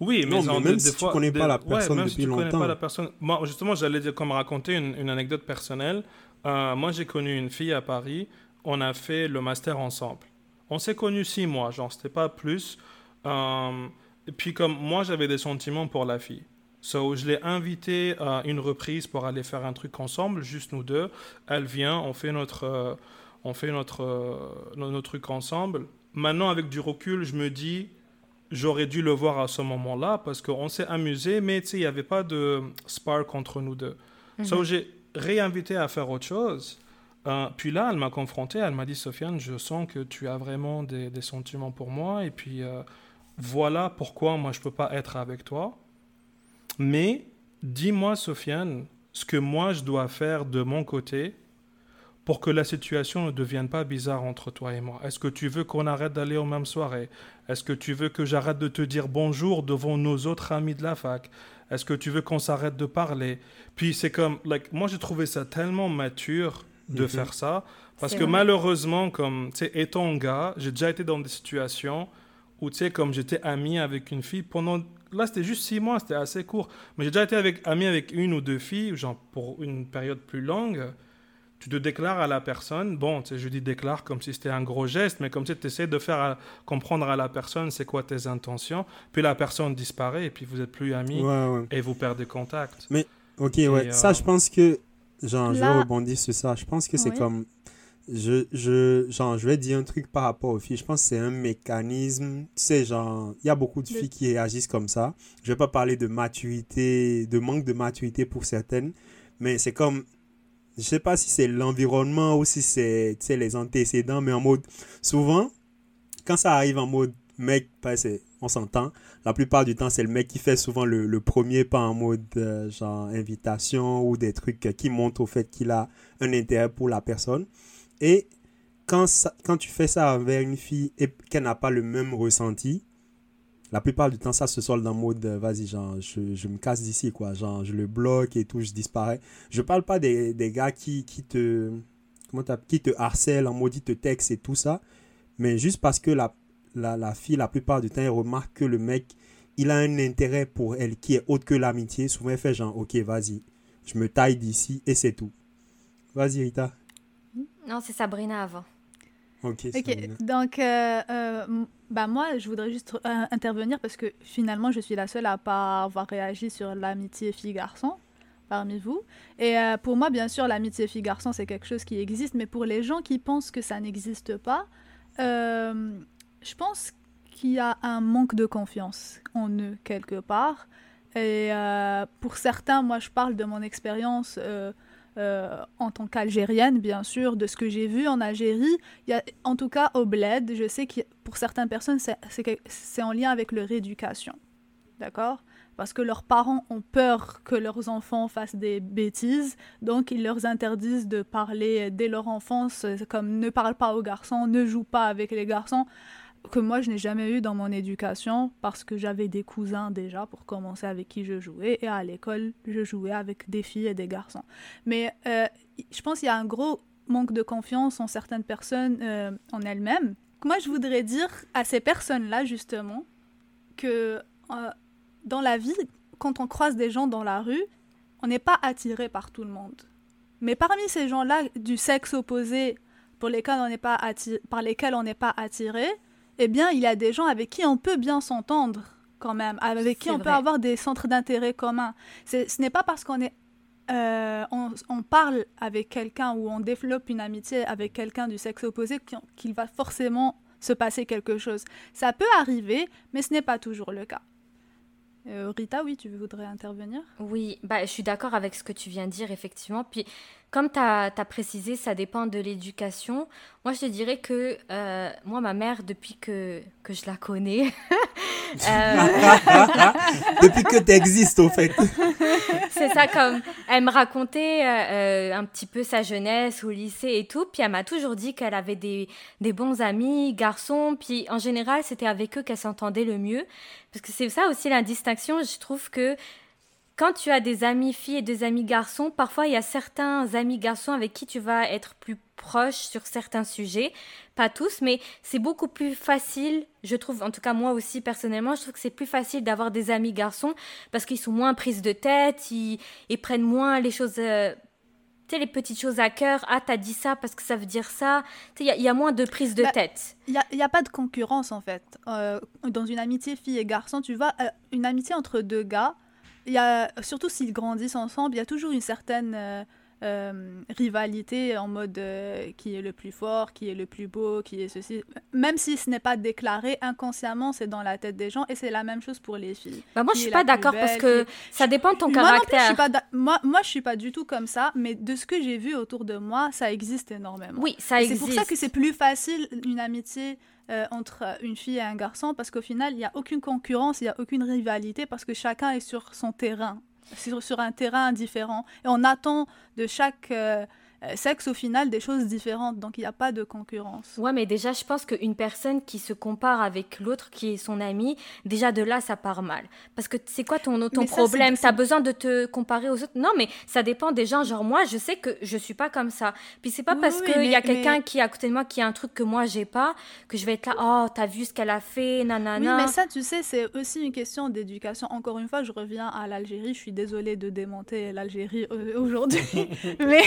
oui, mais, même si tu connais pas la personne depuis si longtemps. Pas la personne... Moi, justement, j'allais comme raconter une, anecdote personnelle. Euh, moi, j'ai connu une fille à Paris. On a fait le master ensemble. On s'est connus six mois, genre, c'était pas plus. Euh, et puis, comme moi, j'avais des sentiments pour la fille. So, je l'ai invitée à une reprise pour aller faire un truc ensemble, juste nous deux. Elle vient, on fait notre, euh, on fait notre, notre truc ensemble. Maintenant, avec du recul, je me dis, j'aurais dû le voir à ce moment-là parce qu'on s'est amusé, mais il n'y avait pas de spark entre nous deux. Donc, mhm. j'ai réinvité à faire autre chose. Euh, puis là, elle m'a confronté, elle m'a dit Sofiane, je sens que tu as vraiment des, sentiments pour moi, et puis euh, voilà pourquoi moi je ne peux pas être avec toi. Mais dis-moi, Sofiane, ce que moi je dois faire de mon côté pour que la situation ne devienne pas bizarre entre toi et moi Est-ce que tu veux qu'on arrête d'aller aux mêmes soirées? Est-ce que tu veux que j'arrête de te dire bonjour devant nos autres amis de la fac? Est-ce que tu veux qu'on s'arrête de parler? Puis c'est comme, like, moi j'ai trouvé ça tellement mature de mhm. faire ça, parce que malheureusement, comme, tu sais, étant gars, j'ai déjà été dans des situations où, tu sais, comme j'étais ami avec une fille pendant là, c'était juste six mois, c'était assez court. Mais j'ai déjà été avec, ami avec une ou deux filles, genre pour une période plus longue tu te déclares à la personne, bon, je dis déclare comme si c'était un gros geste, mais comme si tu essaies de faire comprendre à la personne c'est quoi tes intentions, puis la personne disparaît et puis vous êtes plus amis et vous perdez contact. Mais, ok, ouais, ça euh, je pense que genre, je rebondis sur ça. Je pense que c'est comme. Je, je, genre, je vais dire un truc par rapport aux filles. Je pense que c'est un mécanisme. Tu sais, genre, il y a beaucoup de filles qui réagissent comme ça. Je vais pas parler de maturité, de manque de maturité pour certaines, mais c'est comme. Je sais pas si c'est l'environnement ou si c'est les antécédents, mais en mode. Souvent, quand ça arrive en mode mec, on s'entend. La plupart du temps, c'est le mec qui fait souvent le, premier pas en mode euh, genre invitation ou des trucs qui montrent au fait qu'il a un intérêt pour la personne. Et quand, quand tu fais ça avec une fille et qu'elle n'a pas le même ressenti, la plupart du temps, ça se solde en mode euh, vas-y, genre, je, me casse d'ici, quoi. Genre, je le bloque et tout, je disparais. Je parle pas des, gars qui, qui te. Comment qui te harcèlent en mode, ils te texte et tout ça. Mais juste parce que la, la, la, fille, la plupart du temps, elle remarque que le mec, il a un intérêt pour elle qui est autre que l'amitié. Souvent, elle fait genre, ok, vas-y, je me taille d'ici et c'est tout. Vas-y, Rita. Non, c'est Sabrina avant. Ok, donc euh, euh, bah moi, je voudrais juste euh, intervenir parce que finalement, je suis la seule à pas avoir réagi sur l'amitié fille-garçon parmi vous. Et pour moi, bien sûr, l'amitié fille-garçon, c'est quelque chose qui existe, mais pour les gens qui pensent que ça n'existe pas, je pense qu'il y a un manque de confiance en eux quelque part. Et euh, pour certains, moi je parle de mon expérience euh, en tant qu'Algérienne, bien sûr, de ce que j'ai vu en Algérie. Il y a, en tout cas, au bled, je sais que pour certaines personnes, c'est en lien avec leur éducation. D'accord? Parce que leurs parents ont peur que leurs enfants fassent des bêtises, donc ils leur interdisent de parler dès leur enfance, comme ne parle pas aux garçons, ne joue pas avec les garçons que moi je n'ai jamais eu dans mon éducation parce que j'avais des cousins déjà pour commencer avec qui je jouais et à l'école je jouais avec des filles et des garçons. Mais euh, je pense qu'il y a un gros manque de confiance en certaines personnes euh, en elles-mêmes. Moi je voudrais dire à ces personnes-là justement que euh, dans la vie, quand on croise des gens dans la rue, on n'est pas attiré par tout le monde. Mais parmi ces gens-là du sexe opposé pour lesquels on n'est pas par lesquels on n'est pas attiré, eh bien, il y a des gens avec qui on peut bien s'entendre quand même, avec qui on peut avoir des centres d'intérêt communs. Ce n'est pas parce qu'on est euh, on, parle avec quelqu'un ou on développe une amitié avec quelqu'un du sexe opposé qu'il va forcément se passer quelque chose. Ça peut arriver, mais ce n'est pas toujours le cas. Euh, Rita, oui, tu voudrais intervenir? Oui, bah, je suis d'accord avec ce que tu viens de dire, effectivement. Puis, comme tu as, précisé, ça dépend de l'éducation. Moi, je te dirais que euh, moi, ma mère, depuis que, que je la connais... euh... depuis que tu existes, au fait. C'est ça, comme elle me racontait euh, un petit peu sa jeunesse au lycée et tout. Puis elle m'a toujours dit qu'elle avait des, des bons amis, garçons. Puis en général, c'était avec eux qu'elle s'entendait le mieux. Parce que c'est ça aussi la distinction. Je trouve que quand tu as des amis filles et des amis garçons, parfois il y a certains amis garçons avec qui tu vas être plus proche sur certains sujets, pas tous, mais c'est beaucoup plus facile, je trouve, en tout cas moi aussi personnellement, je trouve que c'est plus facile d'avoir des amis garçons parce qu'ils sont moins prises de tête, ils, prennent moins les choses, euh, tu sais, les petites choses à cœur. Ah, t'as dit ça parce que ça veut dire ça. Il y, a moins de prise de bah, tête. Il n'y a, pas de concurrence en fait. Euh, dans une amitié fille et garçon, tu vois, euh, une amitié entre deux gars, y a, surtout s'ils grandissent ensemble, il y a toujours une certaine euh, euh, rivalité en mode euh, qui est le plus fort, qui est le plus beau, qui est ceci. Même si ce n'est pas déclaré, inconsciemment, c'est dans la tête des gens et c'est la même chose pour les filles. Bah moi, je suis pas d'accord parce que ça dépend de ton caractère. Pas moi, moi, je suis pas du tout comme ça, mais de ce que j'ai vu autour de moi, ça existe énormément. Oui, ça existe. C'est pour ça que c'est plus facile une amitié euh, entre une fille et un garçon parce qu'au final, il n'y a aucune concurrence, il n'y a aucune rivalité parce que chacun est sur son terrain, sur, sur un terrain différent. Et on attend de chaque euh, sexe au final des choses différentes, donc il n'y a pas de concurrence. Ouais, mais déjà, je pense qu'une personne qui se compare avec l'autre qui est son ami, déjà de là, ça part mal. Parce que c'est quoi ton, ton problème Tu as besoin de te comparer aux autres Non, mais ça dépend des gens. Genre, moi, je sais que je suis pas comme ça. Puis c'est pas parce qu'il y a quelqu'un qui est à côté de moi qui a un truc que moi, j'ai pas, que je vais être là, oh, t'as vu ce qu'elle a fait, nanana. Oui, mais ça, tu sais, c'est aussi une question d'éducation. Encore une fois, je reviens à l'Algérie. Je suis désolée de démonter l'Algérie euh, aujourd'hui. mais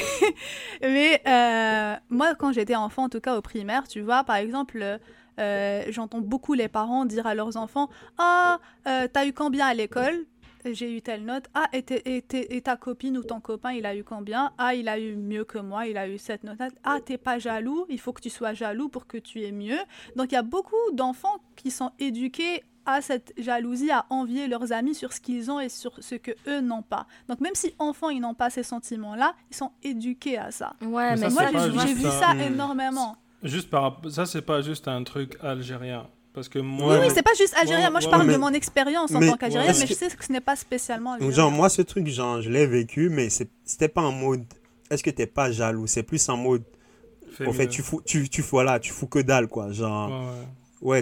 mais euh, moi, quand j'étais enfant, en tout cas au primaire, tu vois, par exemple, euh, j'entends beaucoup les parents dire à leurs enfants Ah, oh, t'as eu combien à l'école? J'ai eu telle note. Ah, et, et, ta copine ou ton copain, il a eu combien Ah, il a eu mieux que moi, il a eu cette note. Ah, t'es pas jaloux, il faut que tu sois jaloux pour que tu aies mieux. Donc, il y a beaucoup d'enfants qui sont éduqués à cette jalousie, à envier leurs amis sur ce qu'ils ont et sur ce que eux n'ont pas. Donc même si enfants ils n'ont pas ces sentiments-là, ils sont éduqués à ça. Ouais, mais, moi j'ai vu ça énormément. Juste par ça c'est pas juste un truc algérien. Parce que moi, oui, oui c'est pas juste algérien. Moi, je parle de mon expérience en tant qu'algérien, mais je sais que ce n'est pas spécialement algérien. Genre, moi, ce truc, genre, je l'ai vécu, mais c'était pas en mode est-ce que t'es pas jaloux? C'est plus en mode. En fait, tu fous, tu, tu, voilà, tu fous que dalle, quoi. Genre, ouais,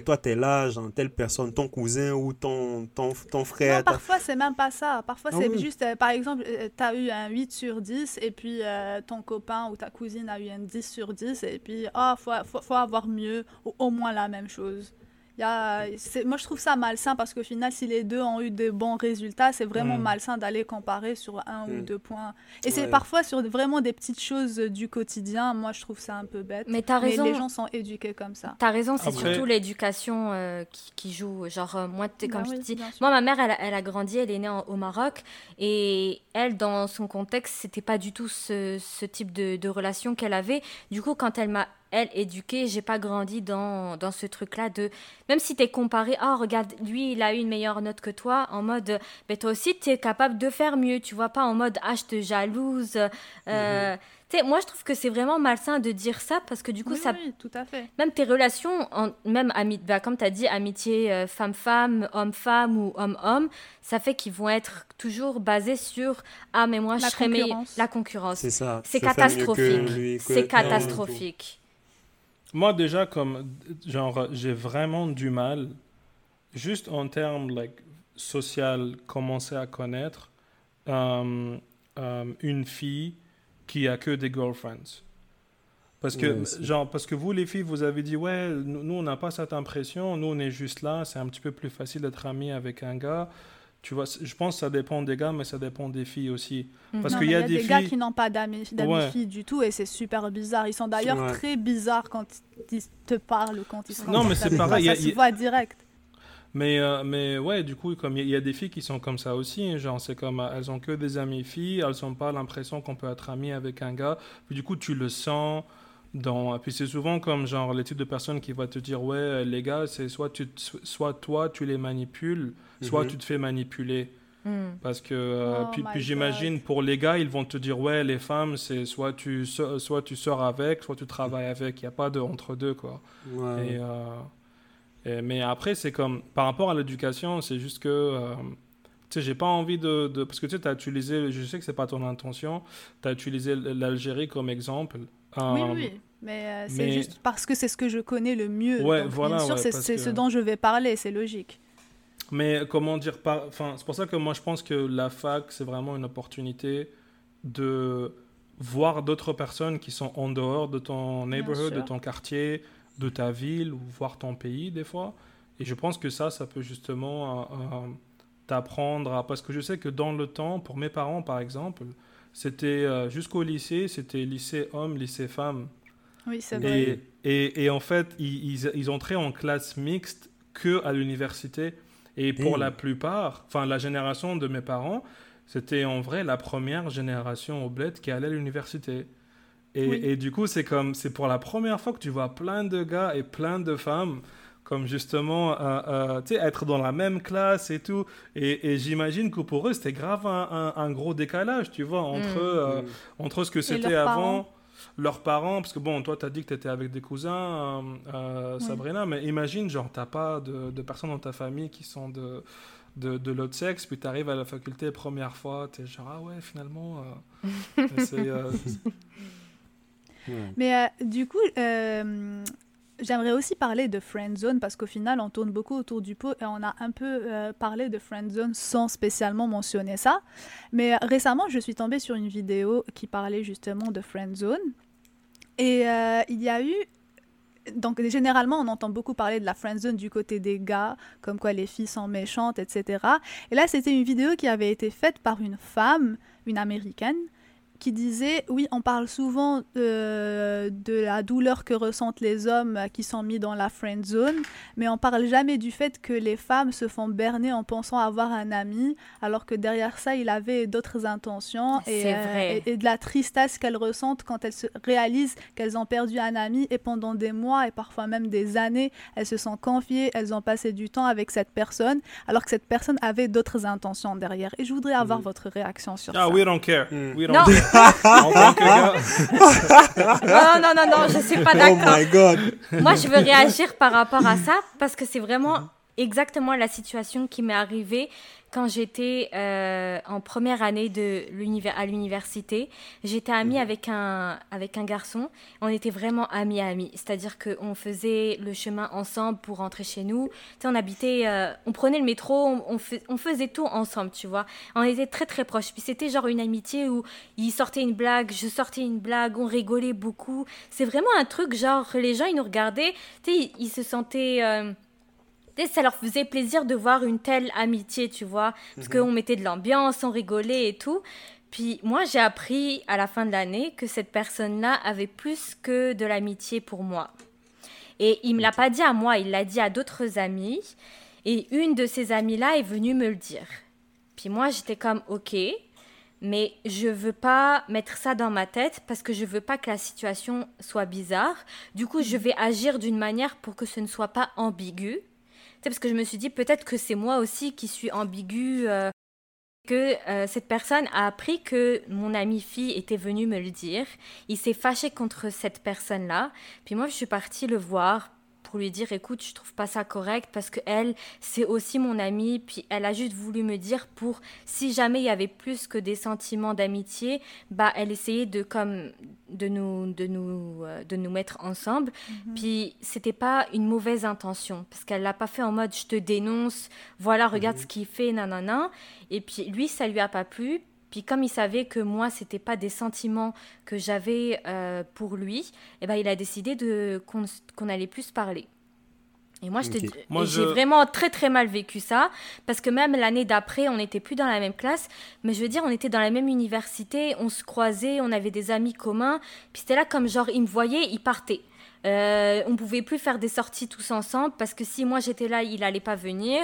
toi, tu es là, genre, telle personne, ton cousin ou ton, ton, ton frère. Non, parfois, c'est même pas ça. Parfois, ah c'est juste, euh, par exemple, euh, tu as eu un 8 sur 10 et puis euh, ton copain ou ta cousine a eu un 10 sur 10 et puis, ah, oh, faut, faut, avoir mieux ou au moins la même chose moi, je trouve ça malsain parce qu'au final, si les deux ont eu de bons résultats, c'est vraiment mm. malsain d'aller comparer sur un ou mm. deux points. Et c'est parfois sur vraiment des petites choses du quotidien. Moi, je trouve ça un peu bête. Mais as raison. les gens sont éduqués comme ça. T'as raison, c'est surtout l'éducation euh, qui, joue. Genre, euh, moi, comme bah je dis, moi, ma mère, elle, elle, a grandi, elle est née au Maroc. Et elle, dans son contexte, c'était pas du tout ce, ce type de, de relation qu'elle avait. Du coup, quand elle m'a elle, éduquée, j'ai pas grandi dans, dans ce truc-là de. Même si tu es comparé, oh, regarde, lui, il a eu une meilleure note que toi, en mode, ben toi aussi, tu es capable de faire mieux, tu vois, pas en mode, ah, je te jalouse. Euh, mhm moi, je trouve que c'est vraiment malsain de dire ça parce que du coup, ça. Oui, tout à fait. Même tes relations, en, même ami, bah, comme tu as dit, amitié euh, femme-femme, homme-femme ou homme-homme, ça fait qu'ils vont être toujours basés sur Ah, mais moi, je serais meilleur. La concurrence. C'est ça. C'est catastrophique. C'est catastrophique. Moi, déjà, comme. Genre, j'ai vraiment du mal, juste en termes like, social, commencer à connaître euh, euh, une fille qui a que des girlfriends. Parce que, genre, parce que vous, les filles, vous avez dit, ouais, nous, on n'a pas cette impression, nous, on est juste là, c'est un petit peu plus facile d'être ami avec un gars. Tu vois, je pense que ça dépend des gars, mais ça dépend des filles aussi. Mhm. Parce qu'il y, a des, gars qui n'ont pas d'amis filles du tout, et c'est super bizarre. Ils sont d'ailleurs très bizarres quand ils te parlent, quand ils sont Non, mais c'est pareil. Ça se voit direct. Mais, euh, mais ouais, du coup, comme il y, a des filles qui sont comme ça aussi, genre c'est comme euh, elles ont que des amies filles, elles n'ont pas l'impression qu'on peut être ami avec un gars. Puis du coup, tu le sens dans. Puis c'est souvent comme genre les types de personnes qui vont te dire ouais, les gars, c'est soit tu, soit toi tu les manipules, soit mhm. tu te fais manipuler. Hmm. Parce que euh, oh puis, puis j'imagine pour les gars, ils vont te dire ouais, les femmes, c'est soit tu soit tu sors avec, soit tu travailles avec. Il n'y a pas de entre deux quoi. Ouais. Et, mais après, c'est comme, par rapport à l'éducation, c'est juste que, euh, tu sais, j'ai pas envie de, Parce que tu sais, tu as utilisé, je sais que c'est pas ton intention, tu as utilisé l'Algérie comme exemple. oui, euh, oui, mais, euh, c'est juste parce que c'est ce que je connais le mieux. Ouais, voilà. Bien sûr, c'est ce dont je vais parler, c'est logique. Mais comment dire, enfin, c'est pour ça que moi je pense que la fac, c'est vraiment une opportunité de voir d'autres personnes qui sont en dehors de ton neighborhood, de ton quartier, de ta ville ou voir ton pays des fois. Et je pense que ça, ça peut justement euh, euh, t'apprendre à... Parce que je sais que dans le temps, pour mes parents par exemple, c'était euh, jusqu'au lycée, c'était lycée homme, lycée femme. Oui, c'est vrai. Et, et, en fait, ils, ils, entraient en classe mixte que à l'université. Et pour la plupart, enfin la génération de mes parents, c'était en vrai la première génération au bled qui allait à l'université. Et, du coup, c'est comme, c'est pour la première fois que tu vois plein de gars et plein de femmes comme justement euh, euh, tu sais, être dans la même classe et tout. Et, j'imagine que pour eux, c'était grave un, gros décalage, tu vois, entre, mm. euh, entre ce que c'était avant, leurs parents. Parce que bon, toi, tu as dit que tu étais avec des cousins, Sabrina, mais imagine, genre, tu pas de, de, personnes dans ta famille qui sont de, de, de l'autre sexe, puis tu arrives à la faculté première fois, tu es genre, ah ouais, finalement, c'est mais euh, du coup, euh, j'aimerais aussi parler de friend zone parce qu'au final, on tourne beaucoup autour du pot et on a un peu euh, parlé de friend zone sans spécialement mentionner ça. Mais récemment, je suis tombée sur une vidéo qui parlait justement de friend zone. Et il y a eu donc généralement, on entend beaucoup parler de la friend zone du côté des gars, comme quoi les filles sont méchantes, etc. Et là, c'était une vidéo qui avait été faite par une femme, une américaine, qui disait oui, on parle souvent de, de la douleur que ressentent les hommes qui sont mis dans la friend zone, mais on parle jamais du fait que les femmes se font berner en pensant avoir un ami, alors que derrière ça, il avait d'autres intentions et, euh, et, de la tristesse qu'elles ressentent quand elles se réalisent qu'elles ont perdu un ami et pendant des mois et parfois même des années, elles se sont confiées, elles ont passé du temps avec cette personne, alors que cette personne avait d'autres intentions derrière. Et je voudrais avoir mm. votre réaction sur ah, ça. we don't care. Mm. We don't non. Non, non, non, non, je suis pas oh d'accord. Oh my God. Moi, je veux réagir par rapport à ça parce que c'est vraiment exactement la situation qui m'est arrivée quand j'étais euh, en première année de à l'université. J'étais amie mhm. avec un, avec un garçon. On était vraiment amis amis. C'est-à-dire qu'on faisait le chemin ensemble pour rentrer chez nous. Tu on habitait, euh, on prenait le métro, on, on, faisait tout ensemble, tu vois. On était très très proches. Puis c'était genre une amitié où il sortait une blague, je sortais une blague, on rigolait beaucoup. C'est vraiment un truc genre les gens ils nous regardaient, tu sais, ils, se sentaient euh, ça leur faisait plaisir de voir une telle amitié, tu vois, parce mhm. qu'on mettait de l'ambiance, on rigolait et tout. Puis moi, j'ai appris à la fin de l'année que cette personne-là avait plus que de l'amitié pour moi. Et il me l'a pas dit à moi, il l'a dit à d'autres amis. Et une de ces amies-là est venue me le dire. Puis moi, j'étais comme, ok, mais je veux pas mettre ça dans ma tête parce que je veux pas que la situation soit bizarre. Du coup, je mhm. vais agir d'une manière pour que ce ne soit pas ambigu parce que je me suis dit peut-être que c'est moi aussi qui suis ambiguë, euh, que euh, cette personne a appris que mon amie fille était venue me le dire. Il s'est fâché contre cette personne-là. Puis moi, je suis partie le voir pour lui dire écoute, je trouve pas ça correct parce que elle, c'est aussi mon amie, puis elle a juste voulu me dire pour si jamais il y avait plus que des sentiments d'amitié, bah elle essayait de comme de nous de nous euh, de nous mettre ensemble. Mhm. Puis c'était pas une mauvaise intention parce qu'elle l'a pas fait en mode je te dénonce, voilà, regarde mhm. ce qu'il fait nanana et puis lui ça lui a pas plu. Puis comme il savait que moi, c'était pas des sentiments que j'avais euh, pour lui, eh ben, il a décidé de, qu'on, allait plus parler. Et moi, j'ai vraiment très très mal vécu ça, parce que même l'année d'après, on n'était plus dans la même classe, mais je veux dire, on était dans la même université, on se croisait, on avait des amis communs, puis c'était là comme genre, il me voyait, il partait. Euh, on pouvait plus faire des sorties tous ensemble parce que si moi j'étais là, il allait pas venir.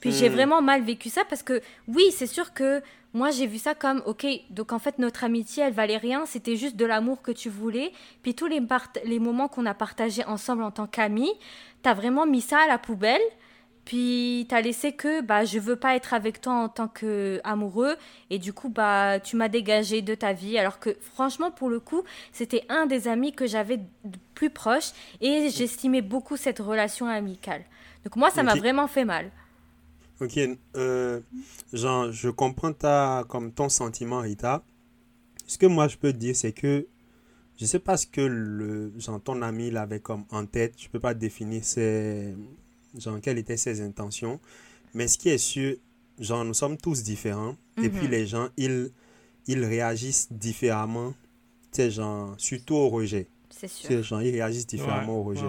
Puis j'ai hmm. vraiment mal vécu ça parce que oui, c'est sûr que moi j'ai vu ça comme ok, donc en fait notre amitié elle valait rien, c'était juste de l'amour que tu voulais. Puis tous les, les moments qu'on a partagés ensemble en tant qu'amis, t'as vraiment mis ça à la poubelle. Puis t'as laissé que bah je veux pas être avec toi en tant que amoureux et du coup bah tu m'as dégagé de ta vie alors que franchement pour le coup c'était un des amis que j'avais plus proche et j'estimais beaucoup cette relation amicale. Donc moi ça m'a vraiment fait mal. Ok, euh, Jean, je comprends ta, comme ton sentiment, Rita. Ce que moi je peux dire, c'est que je sais pas ce que le, genre, ton ami l'avait comme en tête. Je peux pas définir ses, genre, quelles étaient ses intentions. Mais ce qui est sûr, genre, nous sommes tous différents. Et puis, mhm. les gens, ils, ils réagissent différemment. Tu sais, genre, surtout au rejet. C'est sûr. Genre, ils réagissent différemment au rejet.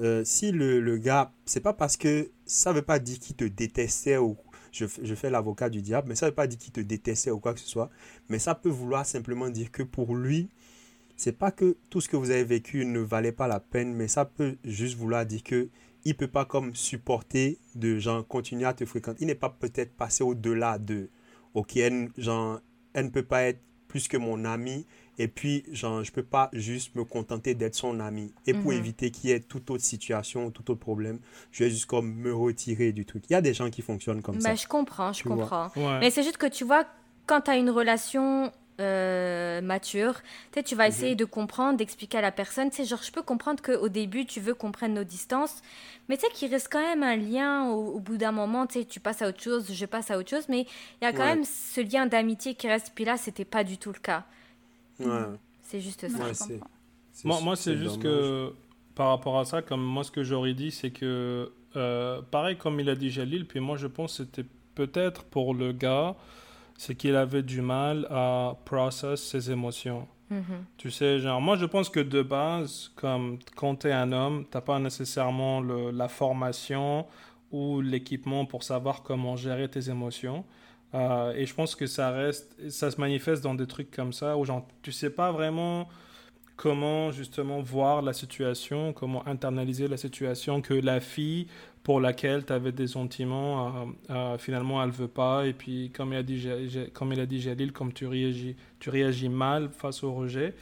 Euh, si le, le gars, c'est pas parce que ça veut pas dire qu'il te détestait ou je, je fais l'avocat du diable, mais ça veut pas dire qu'il te détestait ou quoi que ce soit. Mais ça peut vouloir simplement dire que pour lui, c'est pas que tout ce que vous avez vécu ne valait pas la peine, mais ça peut juste vouloir dire que il peut pas comme supporter de gens continuer à te fréquenter. Il n'est pas peut-être passé au-delà de, ok, elle, genre, elle ne peut pas être plus que mon ami. Et puis, genre, je peux pas juste me contenter d'être son ami. Et pour mhm. éviter qu'il y ait toute autre situation, tout autre problème, je vais juste comme me retirer du truc. Il y a des gens qui fonctionnent comme bah, ça. Je comprends, je comprends. Mais c'est juste que tu vois, quand tu as une relation euh, mature. Tu, tu vas essayer mhm. de comprendre, d'expliquer à la personne. Tu sais, genre, je peux comprendre qu'au début, tu veux qu'on prenne nos distances, mais tu sais qu'il reste quand même un lien au, bout d'un moment. Tu sais, tu passes à autre chose, je passe à autre chose, mais il y a quand même ce lien d'amitié qui reste. Puis là, c'était pas du tout le cas. C'est juste ça. moi, moi c'est juste que par rapport à ça, comme moi, ce que j'aurais dit, c'est que, euh, pareil comme il a dit Jalil, puis moi, je pense que c'était peut-être pour le gars c'est qu'il avait du mal à process ses émotions. Mm-hmm. Tu sais, genre, moi je pense que de base, comme quand tu es un homme, tu pas nécessairement le, la formation ou l'équipement pour savoir comment gérer tes émotions. Euh, et je pense que ça reste, ça se manifeste dans des trucs comme ça où genre, tu sais pas vraiment comment justement voir la situation, comment internaliser la situation que la fille pour laquelle tu avais des sentiments, euh, euh, finalement elle veut pas. Et puis comme il a dit, comme il a dit Jalil, comme tu réagis, tu réagis mal face au rejet.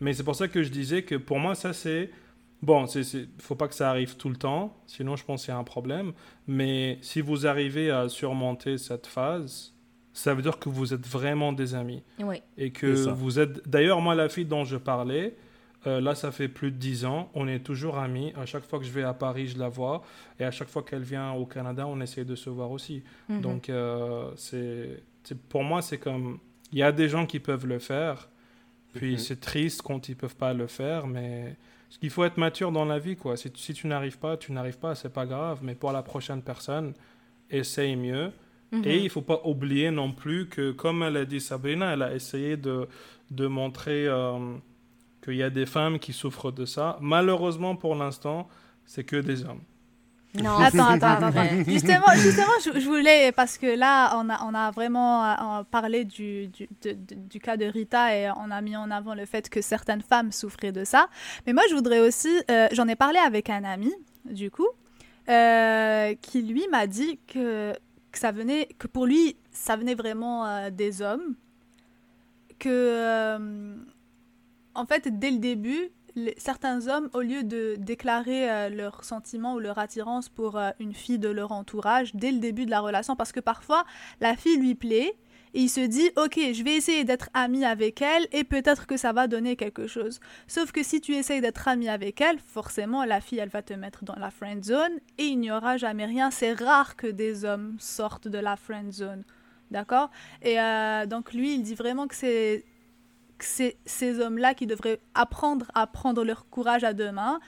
Mais c'est pour ça que je disais que pour moi ça c'est Bon, il faut pas que ça arrive tout le temps, sinon je pense qu'il y a un problème. Mais si vous arrivez à surmonter cette phase, ça veut dire que vous êtes vraiment des amis. Oui. Et que vous êtes. D'ailleurs, moi, la fille dont je parlais, euh, là, ça fait plus de dix ans, on est toujours amis. À chaque fois que je vais à Paris, je la vois. Et à chaque fois qu'elle vient au Canada, on essaie de se voir aussi. Mhm. Donc, euh, c'est pour moi, c'est comme. Il y a des gens qui peuvent le faire. Puis mhm. c'est triste quand ils peuvent pas le faire, mais parce qu'il faut être mature dans la vie, quoi. Si, si tu n'arrives pas, tu n'arrives pas, c'est pas grave. Mais pour la prochaine personne, essaye mieux. Mhm. Et il faut pas oublier non plus que, comme elle a dit Sabrina, elle a essayé de, de montrer euh, qu'il y a des femmes qui souffrent de ça. Malheureusement, pour l'instant, c'est que des hommes. Non, attends, attends, attends. justement, justement je, voulais, parce que là, on a, on a vraiment euh, parlé du, du, du, cas de Rita et on a mis en avant le fait que certaines femmes souffraient de ça. Mais moi, je voudrais aussi, euh, j'en ai parlé avec un ami, du coup, euh, qui lui m'a dit que, que, ça venait, que pour lui, ça venait vraiment des hommes. Que, en fait, dès le début, certains hommes, au lieu de déclarer euh, leur sentiment ou leur attirance pour euh, une fille de leur entourage dès le début de la relation, parce que parfois la fille lui plaît et il se dit ok je vais essayer d'être ami avec elle et peut-être que ça va donner quelque chose. Sauf que si tu essayes d'être ami avec elle, forcément la fille elle va te mettre dans la friend zone et il n'y aura jamais rien. C'est rare que des hommes sortent de la friend zone. D'accord? Et euh, donc lui, il dit vraiment que c'est ces hommes-là qui devraient apprendre à prendre leur courage à deux mains,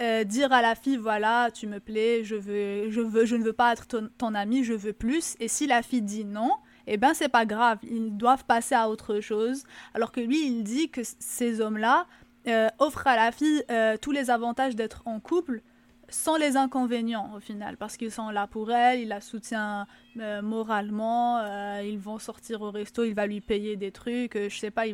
euh, dire à la fille voilà tu me plais, je veux, je veux, je ne veux pas être ton, ami, je veux plus. Et si la fille dit non, eh ben c'est pas grave, ils doivent passer à autre chose. Alors que lui il dit que ces hommes-là euh, offrent à la fille euh, tous les avantages d'être en couple sans les inconvénients au final, parce qu'ils sont là pour elle, il la soutient moralement, ils vont sortir au resto, il va lui payer des trucs, je sais pas,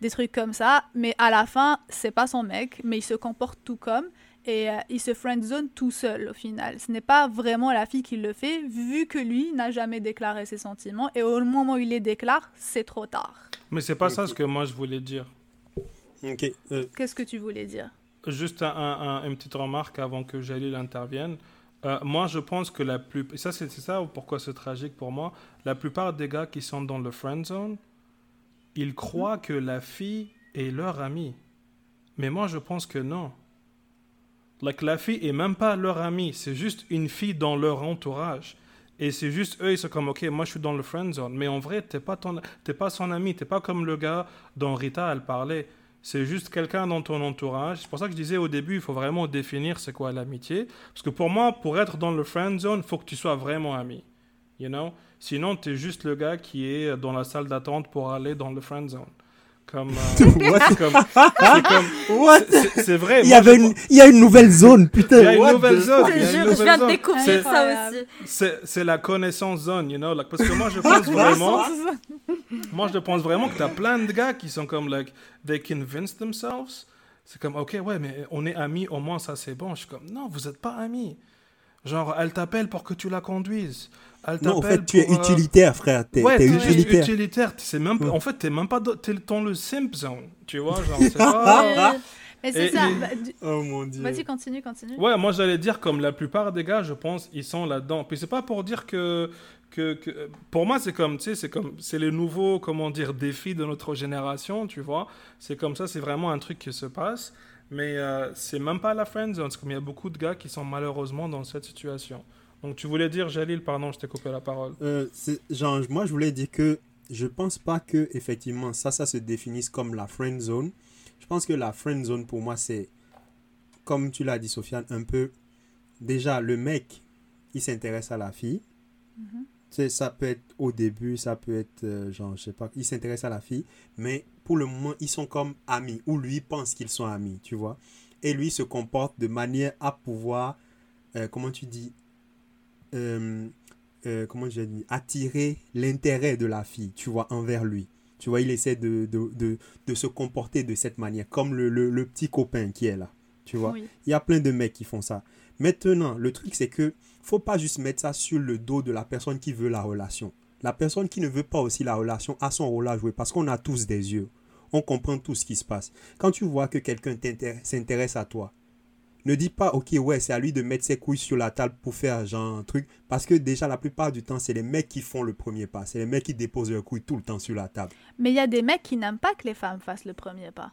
des trucs comme ça. Mais à la fin, c'est pas son mec, mais il se comporte tout comme et euh, il se friendzone tout seul au final. Ce n'est pas vraiment la fille qui le fait, vu que lui n'a jamais déclaré ses sentiments et au moment où il les déclare, c'est trop tard. Mais c'est pas ça ce que moi je voulais dire. Ok. Euh, Qu'est-ce que tu voulais dire? Juste un, une petite remarque avant que Jalil intervienne. Euh, moi, je pense que la plupart, ça c'est ça pourquoi c'est tragique pour moi? La plupart des gars qui sont dans le friend zone, ils croient que la fille est leur amie. Mais moi, je pense que non. La fille est même pas leur amie, c'est juste une fille dans leur entourage. Et c'est juste eux, ils sont comme, ok, moi je suis dans le friend zone. Mais en vrai, t'es pas, ton, pas son ami, t'es pas comme le gars dont Rita, elle parlait. C'est juste quelqu'un dans ton entourage. C'est pour ça que je disais au début, il faut vraiment définir c'est quoi l'amitié. Parce que pour moi, pour être dans le friend zone, faut que tu sois vraiment ami. You know? Sinon, tu es juste le gars qui est dans la salle d'attente pour aller dans le friend zone. Comme, euh, c'est vrai. Il y, avait une, il y a une nouvelle zone, putain. Il y a une nouvelle zone. Je, viens de découvrir ça aussi. C'est la connaissance zone, you know, like, parce que moi je pense vraiment, moi je pense vraiment que tu as plein de gars qui sont comme like they convince themselves. C'est comme ok ouais mais on est amis au moins ça c'est bon. Je suis comme non vous êtes pas amis. Genre elle t'appelle pour que tu la conduises non, en fait, tu es euh, utilitaire, frère. T'es ouais, es utilitaire. utilitaire. C'est même, En fait, t'es même pas t'es dans le simp zone. Tu vois, genre, c'est pas... Mais c'est ça. Bah, oh mon dieu. Vas-y, continue, continue. Ouais, moi j'allais dire comme la plupart des gars, je pense, ils sont là-dedans. Puis c'est pas pour dire que, que, que... pour moi c'est comme, tu sais, c'est comme, c'est les nouveaux, comment dire, défis de notre génération, tu vois. C'est comme ça, c'est vraiment un truc qui se passe. Mais euh, c'est même pas la friend zone, comme il y a beaucoup de gars qui sont malheureusement dans cette situation. Donc tu voulais dire, Jalil, pardon, je t'ai coupé la parole. Euh, genre, moi, je voulais dire que je pense pas que effectivement ça, ça se définisse comme la friend zone. Je pense que la friend zone pour moi, c'est, comme tu l'as dit, Sofiane, un peu. Déjà, le mec, il s'intéresse à la fille. Mm Ça peut être au début, ça peut être, euh, genre, je sais pas, il s'intéresse à la fille. Mais pour le moment, ils sont comme amis. Ou lui pense qu'ils sont amis, tu vois. Et lui se comporte de manière à pouvoir, euh, comment tu dis, euh, euh, comment j'ai dit, attirer l'intérêt de la fille, tu vois, envers lui. Tu vois, il essaie de, de, de, de se comporter de cette manière, comme le, le, le, petit copain qui est là. Tu vois, il y a plein de mecs qui font ça. Maintenant, le truc, c'est que faut pas juste mettre ça sur le dos de la personne qui veut la relation. La personne qui ne veut pas aussi la relation a son rôle à jouer parce qu'on a tous des yeux. On comprend tout ce qui se passe. Quand tu vois que quelqu'un s'intéresse à toi, ne dis pas, ok, ouais, c'est à lui de mettre ses couilles sur la table pour faire genre un truc. Parce que déjà, la plupart du temps, c'est les mecs qui font le premier pas. C'est les mecs qui déposent leurs couilles tout le temps sur la table. Mais il y a des mecs qui n'aiment pas que les femmes fassent le premier pas.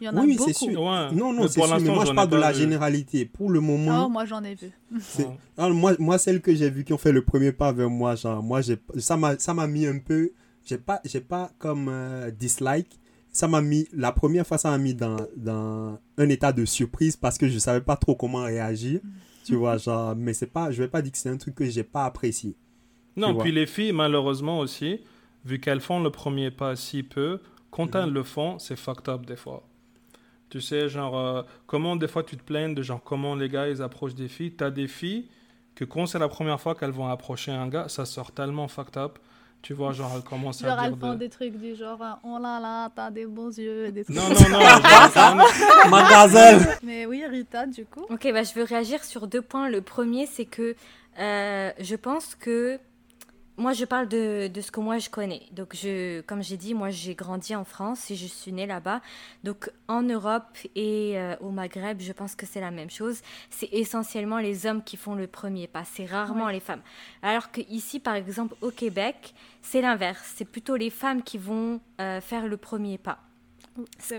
Il y en oui, a beaucoup. Sûr. Non, non, c'est sûr. Mais moi, je parle de la généralité. Pour le moment. Oh, moi, j'en ai vu. Moi, moi, celles que j'ai vues qui ont fait le premier pas vers moi, genre, moi, ça m'a mis un peu. J'ai pas, pas comme euh, dislike. Ça m'a mis. La première fois, ça m'a mis dans, dans un état de surprise parce que je savais pas trop comment réagir. Tu vois, genre. Mais c'est pas. Je vais pas dire que c'est un truc que j'ai pas apprécié. Non, puis les filles, malheureusement aussi, vu qu'elles font le premier pas si peu, quand mhm. elles le font, c'est fucked up des fois. Tu sais, genre, euh, comment des fois tu te plains de genre comment les gars ils approchent des filles. Tu as des filles que quand c'est la première fois qu'elles vont approcher un gars, ça sort tellement fucked up. Tu vois, genre, elles commencent genre, à dire. Genre, elles font des trucs du genre, oh là là, t'as des bons yeux. Des trucs non, non, non. Mademoiselle. Mais oui, Rita, du coup. Ok, bah, je veux réagir sur deux points. Le premier, c'est que euh, je pense que moi, je parle de, de, ce que moi je connais. Donc, je, comme j'ai dit, moi j'ai grandi en France et je suis née là-bas. Donc, en Europe et euh, au Maghreb, je pense que c'est la même chose. C'est essentiellement les hommes qui font le premier pas. C'est rarement les femmes. Alors que ici, par exemple, au Québec, c'est l'inverse. C'est plutôt les femmes qui vont euh, faire le premier pas.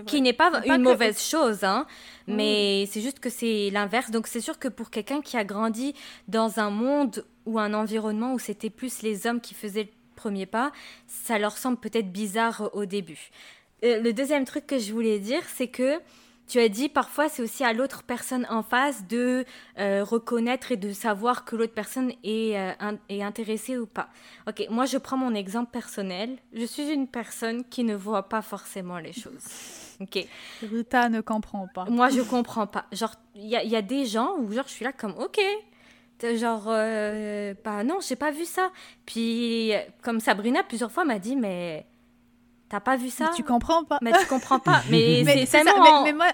Qui n'est pas une mauvaise chose, hein, mais c'est juste que c'est l'inverse. Donc c'est sûr que pour quelqu'un qui a grandi dans un monde ou un environnement où c'était plus les hommes qui faisaient le premier pas, ça leur semble peut-être bizarre au début. Euh, le deuxième truc que je voulais dire, c'est que tu as dit parfois c'est aussi à l'autre personne en face de euh, reconnaître et de savoir que l'autre personne est, euh, est intéressée ou pas. Ok, moi je prends mon exemple personnel. Je suis une personne qui ne voit pas forcément les choses. Ok. Rita ne comprend pas. Moi je comprends pas. Genre il y a, y a, des gens où genre je suis là comme ok. Genre, euh, bah non, j'ai pas vu ça. Puis, comme Sabrina, plusieurs fois m'a dit, mais T'as pas vu ça mais Tu comprends pas. Mais tu comprends pas. Mais, c'est tellement... mais, moi,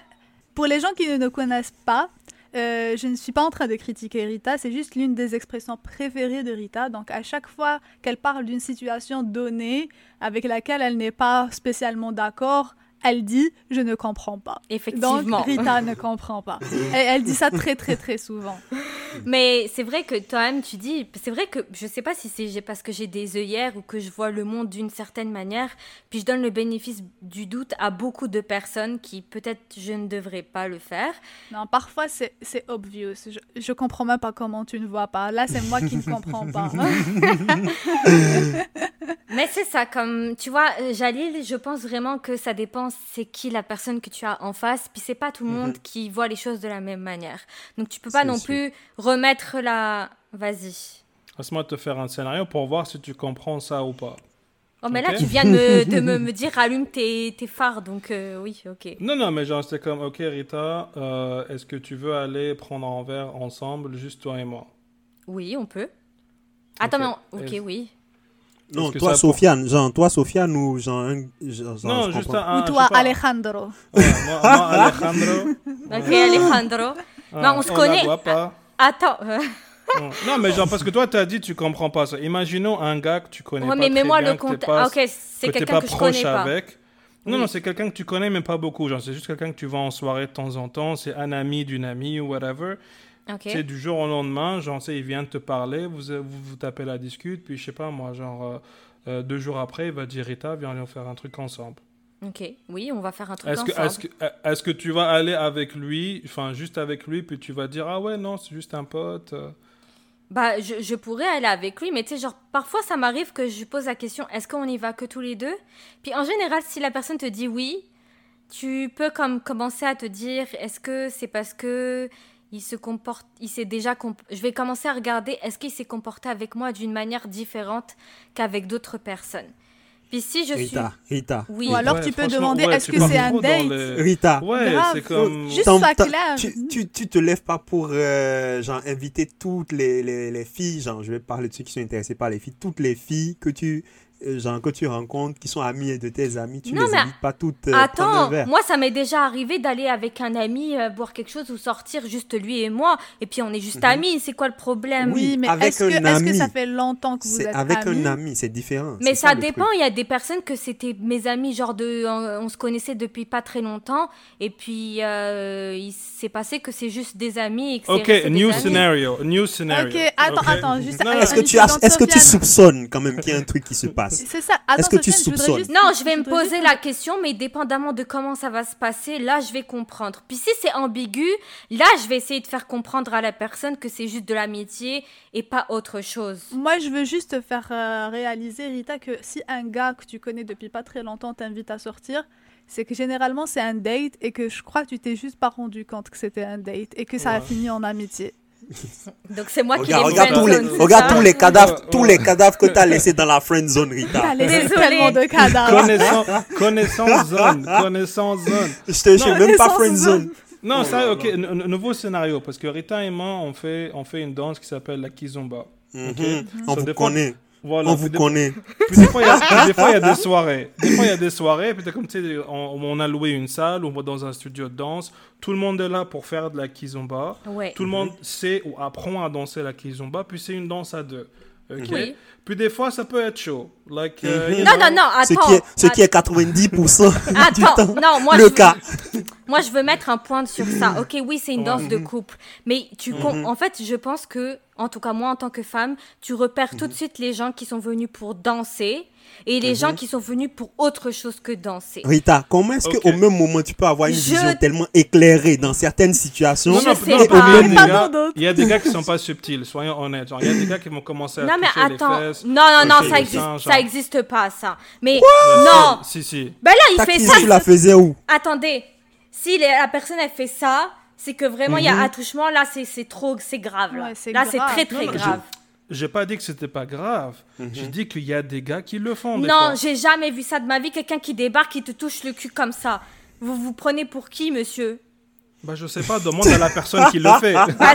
pour les gens qui ne nous connaissent pas, euh, je ne suis pas en train de critiquer Rita, c'est juste l'une des expressions préférées de Rita. Donc à chaque fois qu'elle parle d'une situation donnée avec laquelle elle n'est pas spécialement d'accord, elle dit je ne comprends pas. Effectivement. Donc Rita ne comprend pas. Elle, dit ça très très très souvent. Mais c'est vrai que toi-même tu dis, c'est vrai que je sais pas si c'est parce que j'ai des œillères ou que je vois le monde d'une certaine manière, puis je donne le bénéfice du doute à beaucoup de personnes qui peut-être je ne devrais pas le faire. Non, parfois c'est obvious. Je, je comprends même pas comment tu ne vois pas. Là c'est moi qui ne comprends pas. Mais c'est ça, comme tu vois, euh, Jalil, je pense vraiment que ça dépend c'est qui la personne que tu as en face, puis c'est pas tout le monde mhm. qui voit les choses de la même manière. Donc tu peux pas non plus remettre la. Vas-y. Laisse-moi te faire un scénario pour voir si tu comprends ça ou pas. Oh, mais là, tu viens de me, me, dire allume tes, tes phares, donc euh, oui, ok. Non, non, mais genre, c'était comme, ok, Rita, euh, est-ce que tu veux aller prendre un verre ensemble, juste toi et moi? Oui, on peut. Attends, mais ok, oui. Non, toi, Sofiane, genre, toi, Sofiane ou genre, genre Non, juste un, Ou toi, Alejandro. moi, moi, Alejandro. ok, Alejandro. non, on se connaît. pas. Attends. non, mais genre, parce que toi, tu as dit, tu comprends pas ça. Imaginons un gars que tu connais ouais, pas. mais mets-moi le compte. Ah, ok, c'est quelqu'un que je connais pas. avec. Non, non, c'est quelqu'un que tu connais, mais pas beaucoup. Genre, c'est juste quelqu'un que tu vas en soirée de temps en temps. C'est un ami d'une amie ou whatever. C'est du jour au lendemain, genre, il vient de te parler, vous, vous, vous tapez la discute, puis je sais pas, moi, genre, euh, euh, deux jours après, il va dire Rita, viens, aller faire un truc ensemble. Ok, oui, on va faire un truc est-ce ensemble. Est-ce, que, est-ce que tu vas aller avec lui, enfin, juste avec lui, puis tu vas dire, ah ouais, non, c'est juste un pote euh? Bah, je, je, pourrais aller avec lui, mais tu sais, genre, parfois ça m'arrive que je pose la question est-ce qu'on y va que tous les deux? Puis en général, si la personne te dit oui, tu peux comme commencer à te dire est-ce que c'est parce que il se comporte, il s'est déjà, je vais commencer à regarder est-ce qu'il s'est comporté avec moi d'une manière différente qu'avec d'autres personnes? Puis si je Rita, suis. Rita. Oui. Ou alors tu peux demander est-ce que c'est un date? Rita. Ouais, c'est comme. Juste pas clair. Tu, tu, tu, te lèves pas pour euh, genre inviter toutes les, les, les filles, genre je vais parler de ceux qui sont intéressés par les filles, toutes les filles que tu gens que tu rencontres qui sont amis de tes amis, tu ne les invites pas toutes euh, Attends, moi ça m'est déjà arrivé d'aller avec un ami euh, boire quelque chose ou sortir juste lui et moi et puis on est juste mhm. amis, c'est quoi le problème? Oui, mais est-ce que, est que, ça fait longtemps que vous êtes avec un ami, c'est différent. Mais ça, dépend, il y a des personnes que c'était mes amis genre de on, se connaissait depuis pas très longtemps et puis il s'est passé que c'est juste des amis et que OK, new scenario, new scenario. OK, attends, attends, juste Est-ce que tu est-ce que tu soupçonnes quand même qu'il y a un truc qui se passe c'est ça. Est-ce que tu soupçonnes Non, je vais me poser la question, mais dépendamment de comment ça va se passer, là, je vais comprendre. Puis si c'est ambigu, là, je vais essayer de faire comprendre à la personne que c'est juste de l'amitié et pas autre chose. Moi, je veux juste te faire euh, réaliser, Rita, que si un gars que tu connais depuis pas très longtemps t'invite à sortir, c'est que généralement c'est un date et que je crois que tu t'es juste pas rendu compte que c'était un date et que ça a fini en amitié. Donc c'est moi qui regarde tous les regarde tous les cadavres tous les cadavres que tu as laissés dans la friend zone Rita. T'as laissé tellement de cadavres. Connaissance zone. Je te je même pas friend zone. Non, ça OK, nouveau scénario parce que Rita et moi on fait on fait une danse qui s'appelle la kizomba. Mhm. On vous connaît. Voilà, on vous connaît. des fois, il y, a des soirées. Des fois, il y a des soirées. Puis, comme tu sais, on, a loué une salle, on va dans un studio de danse. Tout le monde est là pour faire de la kizomba. Tout le monde sait ou apprend à danser la kizomba. Puis, c'est une danse à deux. Ok Puis des fois, ça peut être chaud. Like, euh, mhm. non, non, non, attends. Ce qui est, ce qui est 90% attends, du temps, non, moi, le je cas. moi, je veux mettre un point sur ça. Ok, oui, c'est une danse de couple. Mais tu mhm. en fait, je pense que en tout cas moi en tant que femme, tu repères tout de mhm. suite les gens qui sont venus pour danser et les gens mhm. qui sont venus pour autre chose que danser. Rita, comment est-ce qu'au même moment tu peux avoir une vision tellement éclairée dans certaines situations? Non, sais pas. Il y a des gars qui sont pas subtils, soyons honnêtes. il y a des gars qui vont commencer à non, mais attends. les fesses. Non, non, non, ça existe, ça existe pas ça. Mais non. Si, si. Ben là, il fait ça. Tu la faisais où? Attendez. Si la personne elle fait ça, c'est que vraiment il y a mhm. attouchement là c'est trop c'est grave là, là c'est très très grave j'ai pas dit que c'était pas grave mhm. j'ai dit qu'il y a des gars qui le font non j'ai jamais vu ça de ma vie quelqu'un qui débarque qui te touche le cul comme ça vous vous prenez pour qui monsieur? Bah je sais pas, demande à la personne qui le fait. Bah,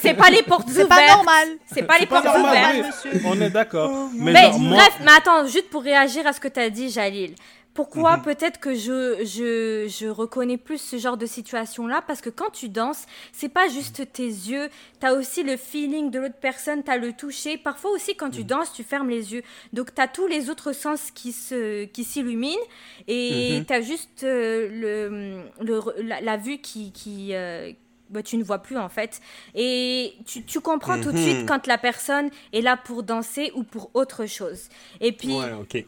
c'est pas les portes ouvertes. C'est pas normal. C'est pas les portes ouvertes. Monsieur. On est d'accord. Mais, bref, mais attends, juste pour réagir à ce que tu as dit, Jalil. Pourquoi mhm. peut-être que je, je, je, reconnais plus ce genre de situation-là? Parce que quand tu danses, c'est pas juste tes yeux, tu as aussi le feeling de l'autre personne, tu as le toucher. Parfois aussi, quand tu mhm. danses, tu fermes les yeux. Donc, tu as tous les autres sens qui s'illuminent qui et mhm. tu as juste euh, le, le, la, vue qui. qui euh, bah, tu ne vois plus en fait. Et tu, tu comprends tout de suite quand la personne est là pour danser ou pour autre chose. Et puis, ouais, ok.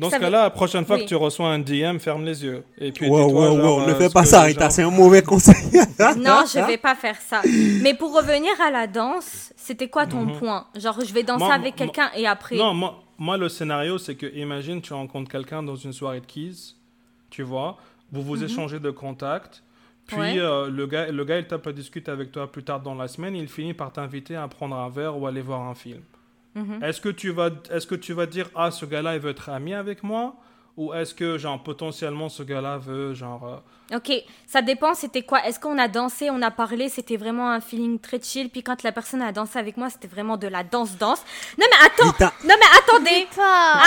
Dans ce cas-là, la prochaine fois que tu reçois un DM, ferme les yeux. Et puis wow, wow, wow, ne euh, fais pas ça, Rita, c'est un mauvais conseil. non, je vais pas faire ça. Mais pour revenir à la danse, c'était quoi ton mhm. point? Genre, je vais danser avec quelqu'un et après. Non, moi, moi le scénario, c'est que imagine, tu rencontres quelqu'un dans une soirée de keys, tu vois, vous vous mhm. échangez de contacts. Puis euh, le, gars, le gars, il tape à discuter avec toi plus tard dans la semaine, il finit par t'inviter à prendre un verre ou aller voir un film. Mhm. Est-ce que tu vas est-ce que tu vas dire ah ce gars-là il veut être ami avec moi ou est-ce que genre potentiellement ce gars-là veut genre euh, Ok, ça dépend, c'était quoi? Est-ce qu'on a dansé, on a parlé, c'était vraiment un feeling très chill, puis quand la personne a dansé avec moi, c'était vraiment de la danse-danse. Non mais attends, non mais attendez,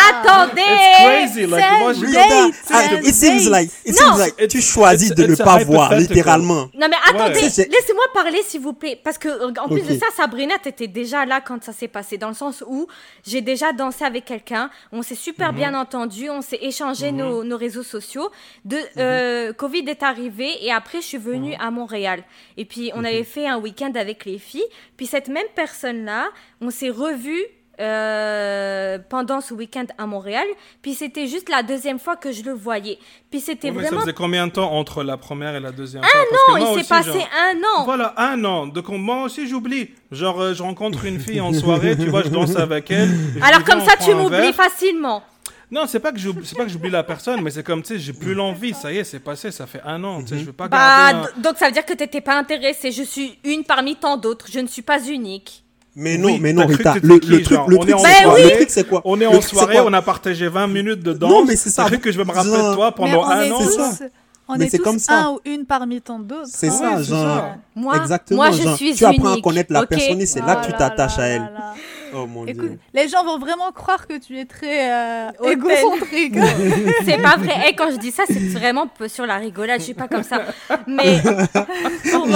attendez! It's crazy, like, moi, je... It seems like, it seems like tu choisis de ne pas voir, littéralement. Non mais attendez, laissez-moi parler s'il vous plaît, parce que en plus de ça, Sabrina, t'étais déjà là quand ça s'est passé, dans le sens où j'ai déjà dansé avec quelqu'un, on s'est super mhm. bien entendu, on s'est échangé mhm. nos, nos, réseaux sociaux, de mhm. euh, Covid est arrivé et après je suis venue à Montréal. Et puis on avait fait un week-end avec les filles. Puis cette même personne-là, on s'est revus euh, pendant ce week-end à Montréal. Puis c'était juste la deuxième fois que je le voyais. Puis c'était vraiment. Ça faisait combien de temps entre la première et la deuxième un fois? An, il s'est passé un an. Voilà, un an. Donc moi aussi j'oublie. Genre euh, je rencontre une fille en soirée, tu vois, je danse avec elle. Alors comme ça tu m'oublies facilement. Non, c'est pas que j'oublie la personne, mais c'est comme, tu sais, j'ai plus l'envie. Ça y est, c'est passé, ça fait un an. Tu sais, je veux pas bah, Donc ça veut dire que t'étais pas intéressé. Je suis une parmi tant d'autres. Je ne suis pas unique. Mais non, Oui, mais non, Rita, le, t'étais le qui, truc, genre, le truc, est en c'est quoi soirée, Le truc, c'est quoi? On est en truc, soirée, on a partagé 20 minutes de danse. Non, mais c'est ça. Cru que je vais me rappeler de toi pendant un est an? C'est on Mais est c'est tous comme ça. un ou une parmi tant d'autres. C'est hein. ça, genre. ça. Moi, Exactement, moi je genre, suis tu apprends à unique, connaître la personne et c'est là que tu t'attaches à là elle. Oh mon Écoute, dieu. les gens vont vraiment croire que tu es très euh, égocentrique. C'est pas vrai. Et quand je dis ça, c'est vraiment peu sur la rigolade. Je suis pas comme ça. Mais pour,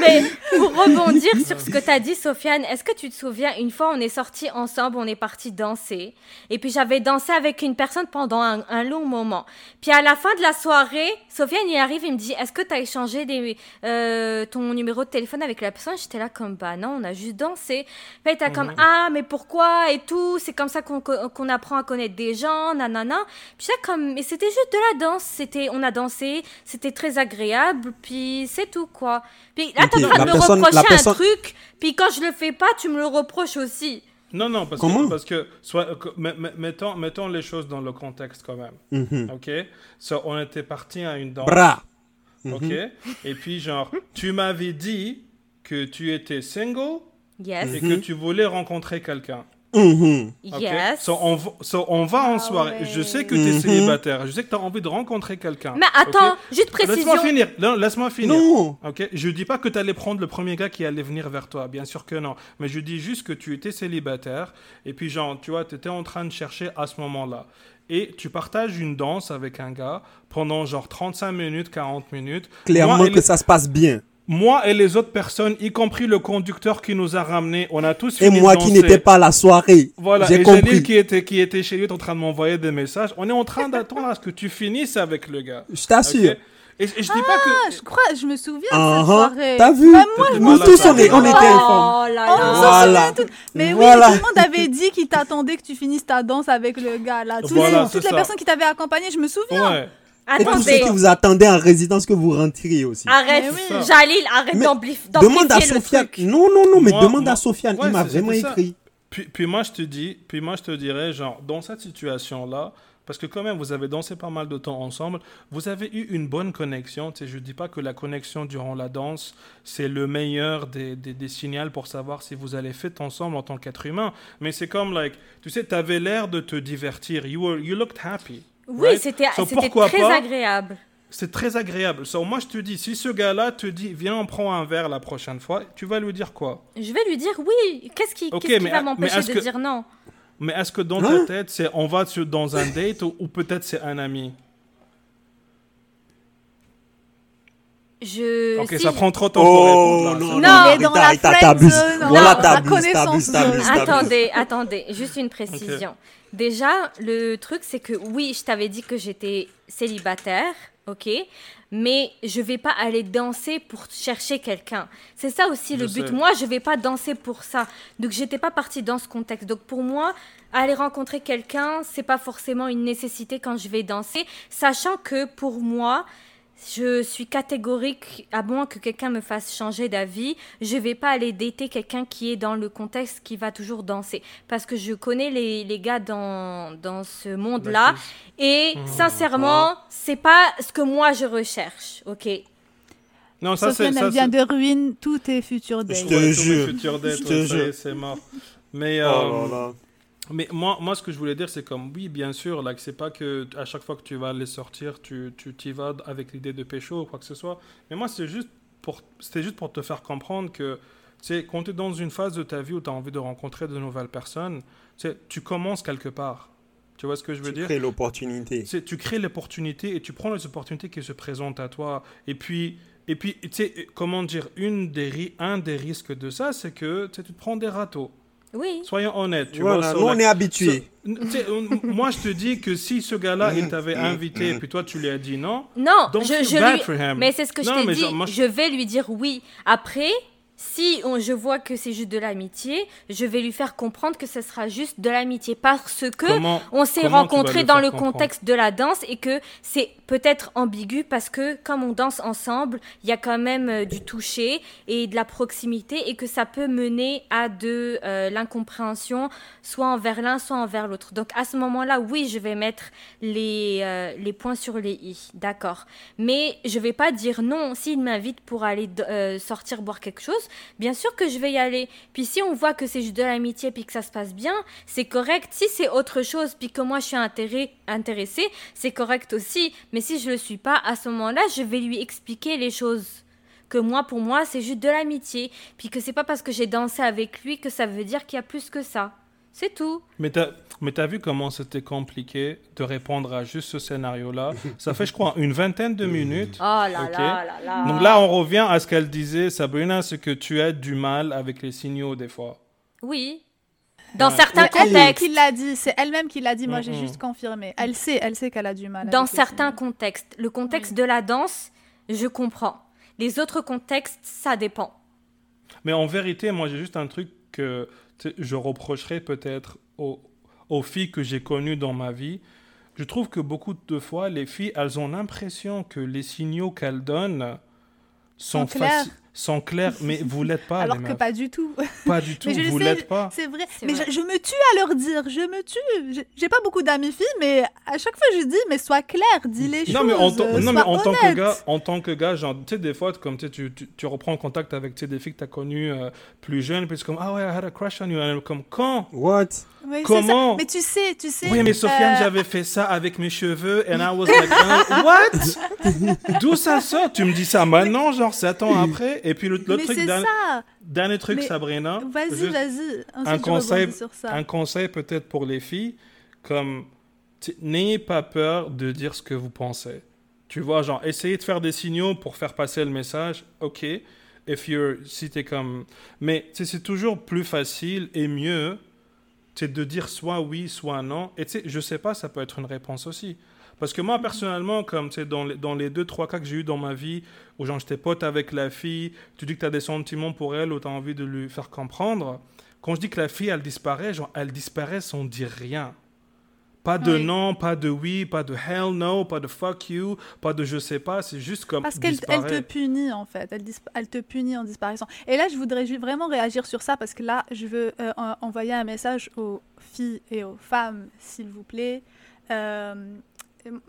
mais pour rebondir sur ce que tu as dit, Sofiane, est-ce que tu te souviens, une fois, on est sortis ensemble, on est parti danser. Et puis j'avais dansé avec une personne pendant un, un long moment. Puis à la fin de la soirée, Sofiane, il arrive, il me dit Est-ce que tu as échangé des, euh, ton numéro de téléphone avec la personne? J'étais là comme Bah non, on a juste dansé. Puis il était comme Ah, mais pourquoi Et tout? C'est comme ça qu'on qu'on apprend à connaître des gens, nanana. Puis j'étais comme Mais c'était juste de la danse. C'était, on a dansé, c'était très agréable. Puis c'est tout, quoi. Puis là, t'es en train de me reprocher personne- un truc. Puis quand je le fais pas, tu me le reproches aussi. Non, non, parce Comment? que, parce que soit, mettons, mettons les choses dans le contexte quand même. Mhm. Ok? So, On était parti à une danse. Bra. Ok? Mhm. Et puis, genre, tu m'avais dit que tu étais single Yes. et que tu voulais rencontrer quelqu'un. Mhm. Ok? Yes. So, on, va- so, on va en Ah soirée. ouais. Je sais que tu es Mhm. célibataire. Je sais que tu as envie de rencontrer quelqu'un. Mais attends, juste précision. Laisse-moi finir. Laisse-moi finir. Non. Ok, je dis pas que tu allais prendre le premier gars qui allait venir vers toi, bien sûr que non. Mais je dis juste que tu étais célibataire et puis genre, tu vois, tu étais en train de chercher à ce moment-là. Et tu partages une danse avec un gars pendant genre 35 minutes, 40 minutes. Clairement Moi que les- ça se passe bien. Moi et les autres personnes, y compris le conducteur qui nous a ramenés, on a tous Et moi qui n'étais pas à la soirée. Voilà, J'ai compris. qui était, qui était chez lui est en train de m'envoyer des messages. On est en train d'attendre à ce que tu finisses avec le gars. Je t'assure. et, et je dis pas que... Ah, je crois, je me souviens de cette Uh-huh. soirée. T'as vu? Moi, T'étais Nous tous, on, est, on était informés. Oh là là. Voilà. Mais Voilà. oui, tout le monde avait dit qu'il t'attendait que tu finisses ta danse avec le gars là. Tous Voilà, les- c'est toutes les personnes qui t'avaient accompagné, je me souviens. Ouais. Et tous ceux Attendez. qui vous attendaient en résidence que vous rentriez aussi. Arrête, oui. Jalil, arrête Mais d'amplif- Demande à d'amplifier Sofiane. Non, non, non, mais Moi- demande moi- à Sofiane. Ouais, Il m'a vraiment écrit. Puis, puis moi, je te dis, puis moi, je te dirais, genre, dans cette situation-là, parce que quand même, vous avez dansé pas mal de temps ensemble, vous avez eu une bonne connexion. Tu sais, je dis pas que la connexion durant la danse, c'est le meilleur des, des, des signaux pour savoir si vous allez fit ensemble en tant qu'être humain. Mais c'est comme, like, tu sais, tu avais l'air de te divertir. You, were, you looked happy. Oui, right? c'était So, c'était pourquoi très pas? agréable. C'est très agréable. So, moi, je te dis, si ce gars-là te dit, viens, on prend un verre la prochaine fois, tu vas lui dire quoi? Je vais lui dire oui. Qu'est-ce qui, Ok, qu'est-ce qui mais- va m'empêcher est-ce de que- dire non? Mais est-ce que dans Hein? ta tête, c'est on va dans un date ou, ou peut-être c'est un ami? Je. Ok, si ça je- prend trop de temps pour répondre. là. Oh non, non, Non. Il est dans la zone, Voilà, t'abuses. Attendez, attendez, juste une précision. Déjà, le truc, c'est que oui, je t'avais dit que j'étais célibataire, ok, mais je vais pas aller danser pour chercher quelqu'un. C'est ça aussi le Je but. sais. Moi, je vais pas danser pour ça. Donc, j'étais pas partie dans ce contexte. Donc, pour moi, aller rencontrer quelqu'un, c'est pas forcément une nécessité quand je vais danser, sachant que pour moi, je suis catégorique, à moins que quelqu'un me fasse changer d'avis, je vais pas aller dater quelqu'un qui est dans le contexte qui va toujours danser. Parce que je connais les, les gars dans, dans ce monde-là. Et sincèrement, c'est pas ce que moi je recherche. Ok? Non, ça c'est elle vient de ruiner tous tes futurs dates. Je te jure. Je te c'est mort. Mais, Oh euh, là là. Mais moi, moi, ce que je voulais dire, c'est comme, oui, bien sûr, là, c'est pas que à chaque fois que tu vas aller sortir, tu tu t'y vas avec l'idée de pécho ou quoi que ce soit. Mais moi, c'est juste pour, c'était juste pour te faire comprendre que, tu sais, quand tu es dans une phase de ta vie où tu as envie de rencontrer de nouvelles personnes, tu tu commences quelque part. Tu vois ce que je veux Tu dire? crées l'opportunité. c'est- tu crées l'opportunité et tu prends les opportunités qui se présentent à toi. Et puis, et puis tu sais, comment dire, une des, un des risques de ça, c'est que tu tu te prends des râteaux. Oui. Soyons honnêtes. Tu Voilà, vois, nous on la- est habitués. moi, je te dis que si ce gars-là, il t'avait invité et puis toi, tu lui as dit non, Non, don't je, lui... for him. Mais c'est ce que je t'ai dit. genre, moi, je- Je vais lui dire oui. Après, si on- je vois que c'est juste de l'amitié, je vais lui faire comprendre que ce sera juste de l'amitié parce que Comment- on s'est rencontrés dans le comprendre contexte de la danse et que c'est peut-être ambigu parce que comme on danse ensemble, il y a quand même euh, du toucher et de la proximité et que ça peut mener à de euh, l'incompréhension soit envers l'un, soit envers l'autre. Donc à ce moment-là, oui, je vais mettre les, euh, les points sur les i, d'accord. Mais je vais pas dire non. S'il m'invite pour aller euh, sortir boire quelque chose, bien sûr que je vais y aller. Puis si on voit que c'est juste de l'amitié puis que ça se passe bien, c'est correct. Si c'est autre chose puis que moi je suis intéressée, intéressée c'est correct aussi. Mais si je le suis pas, à ce moment-là, je vais lui expliquer les choses que moi, pour moi, c'est juste de l'amitié, puis que c'est pas parce que j'ai dansé avec lui que ça veut dire qu'il y a plus que ça. C'est tout. Mais t'as, mais as vu comment c'était compliqué de répondre à juste ce scénario-là? Ça fait, je crois, une vingtaine de minutes. Oh là là là là. Donc là, on revient à ce qu'elle disait, Sabrina, c'est que tu as du mal avec les signaux des fois. Oui. Dans certains contextes. Elle l'a dit, c'est elle-même qui l'a dit. Moi, j'ai juste confirmé. Elle sait, elle sait qu'elle a du mal. Dans certains contextes, le contexte de la danse, je comprends. Les autres contextes, ça dépend. Mais en vérité, moi, j'ai juste un truc que je reprocherais peut-être aux, aux, filles que j'ai connues dans ma vie. Je trouve que beaucoup de fois, les filles, elles ont l'impression que les signaux qu'elles donnent sont, faciles sont clairs, mais vous l'êtes pas. Alors que pas du tout. Pas du tout, vous l'êtes pas. C'est vrai, mais Je, me tue à leur dire, je me tue. J'ai pas beaucoup d'amis filles, mais à chaque fois je dis, mais sois clair, dis les choses. Mais en non, mais en tant que gars, en tant que gars, genre, tu sais, des fois, comme tu, tu, tu reprends contact avec des filles que tu as connues euh, plus jeunes, puis c'est comme, ah ouais, I had a crush on you. comme, quand? What? Comment? Mais tu sais, tu sais. Oui, mais Sofiane, euh, j'avais fait ça avec mes cheveux, and I was like, what? D'où ça sort? Tu me dis ça maintenant, genre 7 ans après Et puis l'autre truc, dernier truc, Sabrina. Vas-y, vas-y. Un conseil, un conseil peut-être pour les filles, comme n'ayez pas peur de dire ce que vous pensez. Tu vois, genre, essayez de faire des signaux pour faire passer le message, ok. If you're, si t'es comme... Mais c'est toujours plus facile et mieux c'est de dire soit oui, soit non. Et tu sais, je sais pas, ça peut être une réponse aussi. Parce que moi, personnellement, comme tu sais, dans les, dans les deux, trois cas que j'ai eu dans ma vie, où genre j'étais pote avec la fille, tu dis que tu as des sentiments pour elle, ou tu as envie de lui faire comprendre, quand je dis que la fille, elle disparaît, genre, elle disparaît sans dire rien. Pas de non, pas de oui, pas de hell no, pas de fuck you, pas de je sais pas, c'est juste comme. Parce qu'elle elle te punit en fait, elle, elle, te punit en disparaissant. Et là, je voudrais vraiment réagir sur ça parce que là, je veux euh, envoyer un message aux filles et aux femmes, s'il vous plaît. Euh,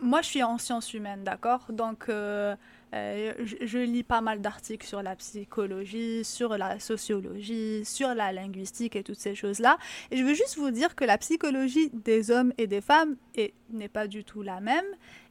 moi, je suis en sciences humaines, d'accord? Donc, euh, euh, je, lis pas mal d'articles sur la psychologie, sur la sociologie, sur la linguistique et toutes ces choses-là. Et je veux juste vous dire que la psychologie des hommes et des femmes n'est pas du tout la même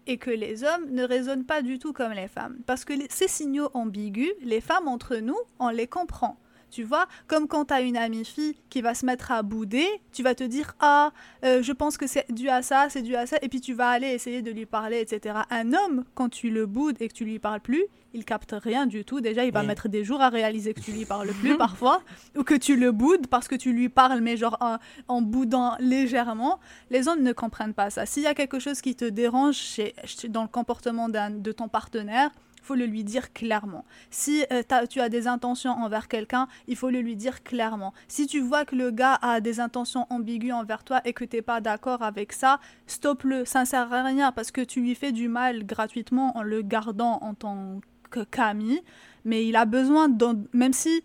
et que les hommes ne raisonnent pas du tout comme les femmes. Parce que ces signaux ambigus, les femmes entre nous, on les comprend. Tu vois, comme quand tu as une amie fille qui va se mettre à bouder, tu vas te dire Ah, euh, je pense que c'est dû à ça, c'est dû à ça, et puis tu vas aller essayer de lui parler, etc. Un homme, quand tu le boudes et que tu lui parles plus, il capte rien du tout. Déjà, il va mettre des jours à réaliser que tu lui parles plus parfois, ou que tu le boudes parce que tu lui parles, mais genre en, en boudant légèrement. Les hommes ne comprennent pas ça. S'il y a quelque chose qui te dérange chez, dans le comportement de ton partenaire, faut le lui dire clairement. Si euh, tu as des intentions envers quelqu'un, il faut le lui dire clairement. Si tu vois que le gars a des intentions ambiguës envers toi et que tu n'es pas d'accord avec ça, stop-le. Ça ne sert à rien parce que tu lui fais du mal gratuitement en le gardant en tant que Camille. Mais il a besoin, même si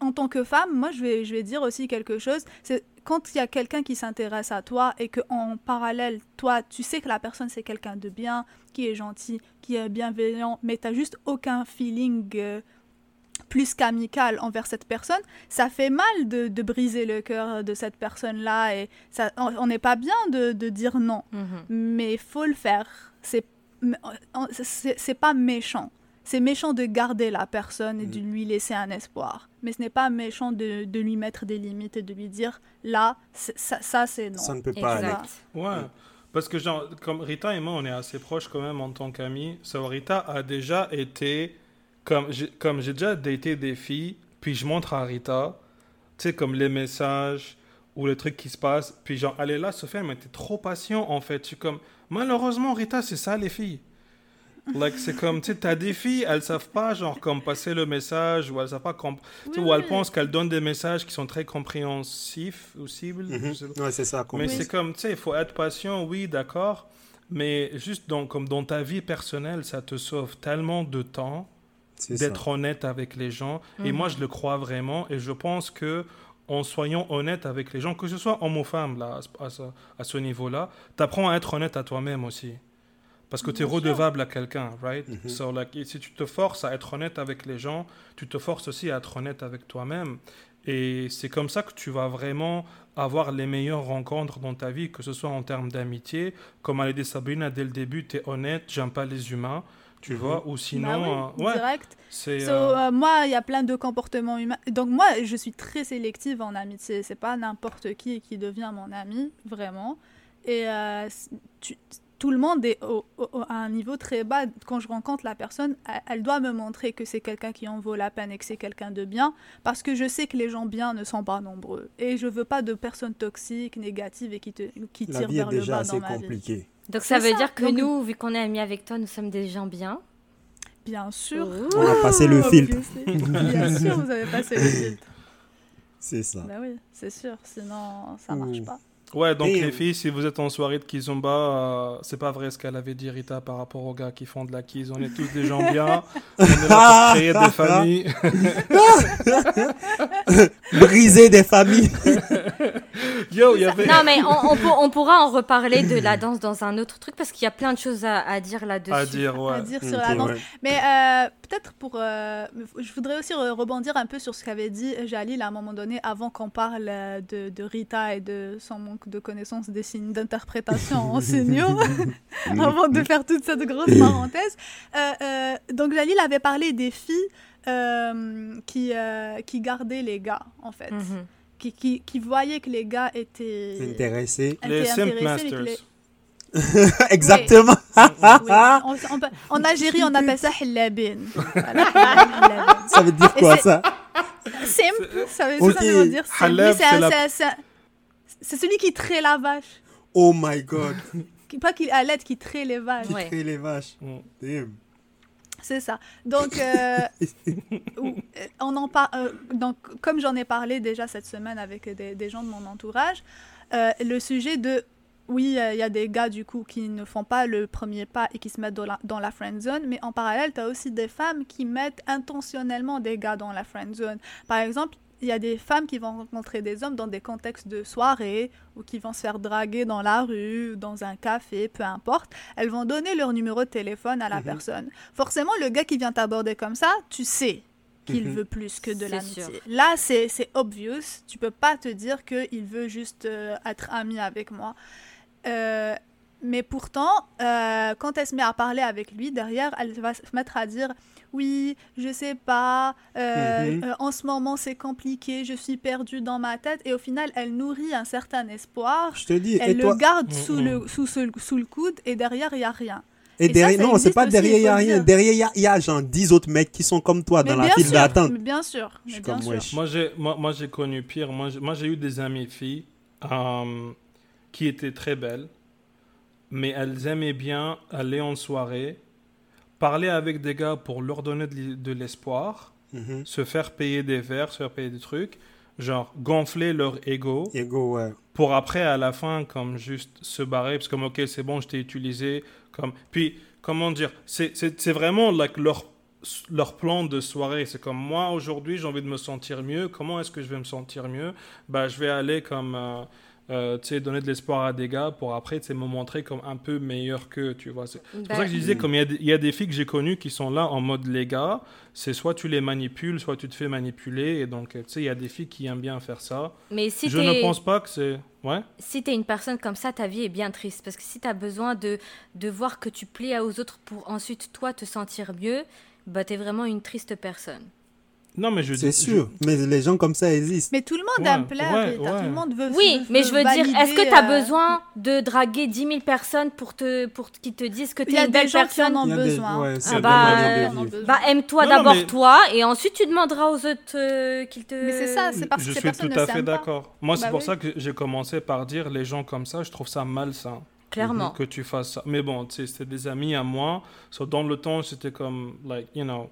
en tant que femme, moi je vais, je vais dire aussi quelque chose. C'est quand il y a quelqu'un qui s'intéresse à toi et que en parallèle, toi, tu sais que la personne c'est quelqu'un de bien, qui est gentil, qui est bienveillant, mais tu n'as juste aucun feeling euh, plus qu'amical envers cette personne, ça fait mal de, briser le cœur de cette personne-là et ça, on n'est pas bien de, dire non, mhm. mais il faut le faire. C'est c'est pas méchant. C'est méchant de garder la personne et de mm. lui laisser un espoir. Mais ce n'est pas méchant de, de, lui mettre des limites et de lui dire là, ça, ça c'est non. Ça ne peut pas aller. Ouais. Parce que, genre, comme Rita et moi, on est assez proches quand même en tant qu'amis. So, Rita a déjà été. Comme j'ai déjà daté des filles, puis je montre à Rita, tu sais, comme les messages ou les trucs qui se passent. Puis, genre, elle est là, Sophie, elle était trop patient en fait. Je suis comme, malheureusement, Rita, c'est ça les filles. Like, c'est comme, tu sais, t'as des filles, elles savent pas, genre, comme passer le message, ou elles savent pas, comp ou elles pensent qu'elles donnent des messages qui sont très compréhensifs ou cibles. Mhm. Ouais, c'est ça. Mais c'est comme, tu sais, il faut être patient, oui, d'accord, mais juste dans, comme dans ta vie personnelle, ça te sauve tellement de temps d'être honnête avec les gens. Et moi, je le crois vraiment, et je pense que en soyant honnête avec les gens, que ce soit homme ou femme, là, à, ce, à ce niveau-là, t'apprends à être honnête à toi-même aussi. Parce que tu es redevable à quelqu'un, right? Mm so, like, si tu te forces à être honnête avec les gens, tu te forces aussi à être honnête avec toi-même. Et c'est comme ça que tu vas vraiment avoir les meilleures rencontres dans ta vie, que ce soit en termes d'amitié. Comme a dit Sabrina dès le début, tu es honnête, j'aime pas les humains tu mhm. vois, ou sinon... Bah oui, euh, direct. Euh, euh, moi, il y a plein de comportements humains. Donc moi, je suis très sélective en amitié. C'est pas n'importe qui qui devient mon ami, vraiment. Et tout le monde est à un niveau très bas. Quand je rencontre la personne, elle, doit me montrer que c'est quelqu'un qui en vaut la peine et que c'est quelqu'un de bien, parce que je sais que les gens bien ne sont pas nombreux. Et je veux pas de personnes toxiques, négatives et qui, te, qui tirent vers le bas dans ma compliqué. vie. Donc ça veut dire que nous, vu qu'on est amis avec toi, nous sommes des gens bien Bien sûr. On a passé le filtre. bien sûr, vous avez passé le filtre. C'est ça. Bah oui, c'est sûr, sinon ça marche pas. Ouais, donc les filles, si vous êtes en soirée de Kizomba, euh, c'est pas vrai ce qu'elle avait dit Rita par rapport aux gars qui font de la Kiz. On est tous des gens bien. on est là pour créer des familles. Briser des familles. Yo, y avait... Non, mais on, on, pourra en reparler de la danse dans un autre truc parce qu'il y a plein de choses à, dire là-dessus. À dire, ouais. À dire sur la danse. Mais euh, peut-être pour. Euh, je voudrais aussi rebondir un peu sur ce qu'avait dit Jalil à un moment donné avant qu'on parle de, de Rita et de son de connaissances des signes d'interprétation en signaux, avant de faire toute cette grosse parenthèse. Euh, euh, donc Jalil avait parlé des filles euh, qui, qui gardaient les gars, en fait. Mhm. qui, qui, qui, voyaient que les gars étaient intéressés. les simple masters. Exactement. En Algérie, on appelle ça hillabin. ça veut dire quoi ça? Simple, ça veut, ça veut dire simple. C'est celui qui traite la vache. Oh my god. Pas qu'il à l'aide, qui traite les vaches. Qui traite les vaches. Mm. C'est ça. Donc, euh, euh, on en euh, donc, comme j'en ai parlé déjà cette semaine avec des, gens de mon entourage, le sujet de oui, il y a des gars du coup qui ne font pas le premier pas et qui se mettent dans la, dans la friend zone, mais en parallèle, tu as aussi des femmes qui mettent intentionnellement des gars dans la friend zone. Par exemple, il y a des femmes qui vont rencontrer des hommes dans des contextes de soirée ou qui vont se faire draguer dans la rue, dans un café, peu importe. Elles vont donner leur numéro de téléphone à la mhm. personne. Forcément, le gars qui vient t'aborder comme ça, tu sais qu'il mhm. veut plus que de l'amitié. Là, c'est obvious. Tu peux pas te dire qu'il veut juste euh, être ami avec moi. Euh, mais pourtant, euh, quand elle se met à parler avec lui, derrière, elle va se mettre à dire oui, je sais pas, euh, mhm. euh, en ce moment c'est compliqué, je suis perdue dans ma tête. Et au final, elle nourrit un certain espoir. Je te dis, elle le garde sous, mhm. le, sous, sous, le coude et derrière, il n'y a rien. Et, derrière, non, c'est pas derrière, il n'y a rien. Derrière, il y, a genre 10 autres mecs qui sont comme toi dans la file d'attente. Bien sûr. Mais bien sûr. Moi, j'ai moi, moi connu pire. Moi, j'ai eu des amies filles euh, qui étaient très belles, mais elles aimaient bien aller en soirée parler avec des gars pour leur donner de l'espoir, mhm. se faire payer des verres, se faire payer des trucs, genre gonfler leur ego. Ego, ouais. Pour après, à la fin, comme juste se barrer, parce que comme, ok, c'est bon, je t'ai utilisé. Comme... Puis, comment dire, c'est vraiment like, leur, leur plan de soirée. C'est comme moi, aujourd'hui, j'ai envie de me sentir mieux. Comment est-ce que je vais me sentir mieux? Bah, Je vais aller comme. Euh, euh, donner de l'espoir à des gars pour après me montrer comme un peu meilleur que tu vois. C'est pour ça que je disais, comme il y, a des filles que j'ai connues qui sont là en mode les gars, c'est soit tu les manipules, soit tu te fais manipuler. Et donc, tu sais, il y a des filles qui aiment bien faire ça. Mais si je ne pense pas que c'est. Ouais. Si tu es une personne comme ça, ta vie est bien triste. Parce que si tu as besoin de, de voir que tu plais aux autres pour ensuite toi te sentir mieux, bah, tu es vraiment une triste personne. Non, mais je C'est sûr, mais les gens comme ça existent. Mais tout le monde aime plaire, tout le monde veut. Oui, mais je veux dire, est-ce que tu as euh, besoin de draguer 10 000 personnes pour, te, pour qu'ils te disent que tu es une belle personne? Il y a des gens qui en ont besoin. Ah bah, bah aime-toi d'abord toi, et ensuite tu demanderas aux autres euh, qu'ils te. Mais c'est ça, c'est parce que Je suis tout à fait d'accord. Moi, c'est bah pour ça que j'ai commencé par dire les gens comme ça, je trouve ça malsain. Clairement. Que tu fasses ça. Mais bon, c'était des amis à moi. dans le temps, c'était comme, like, you know,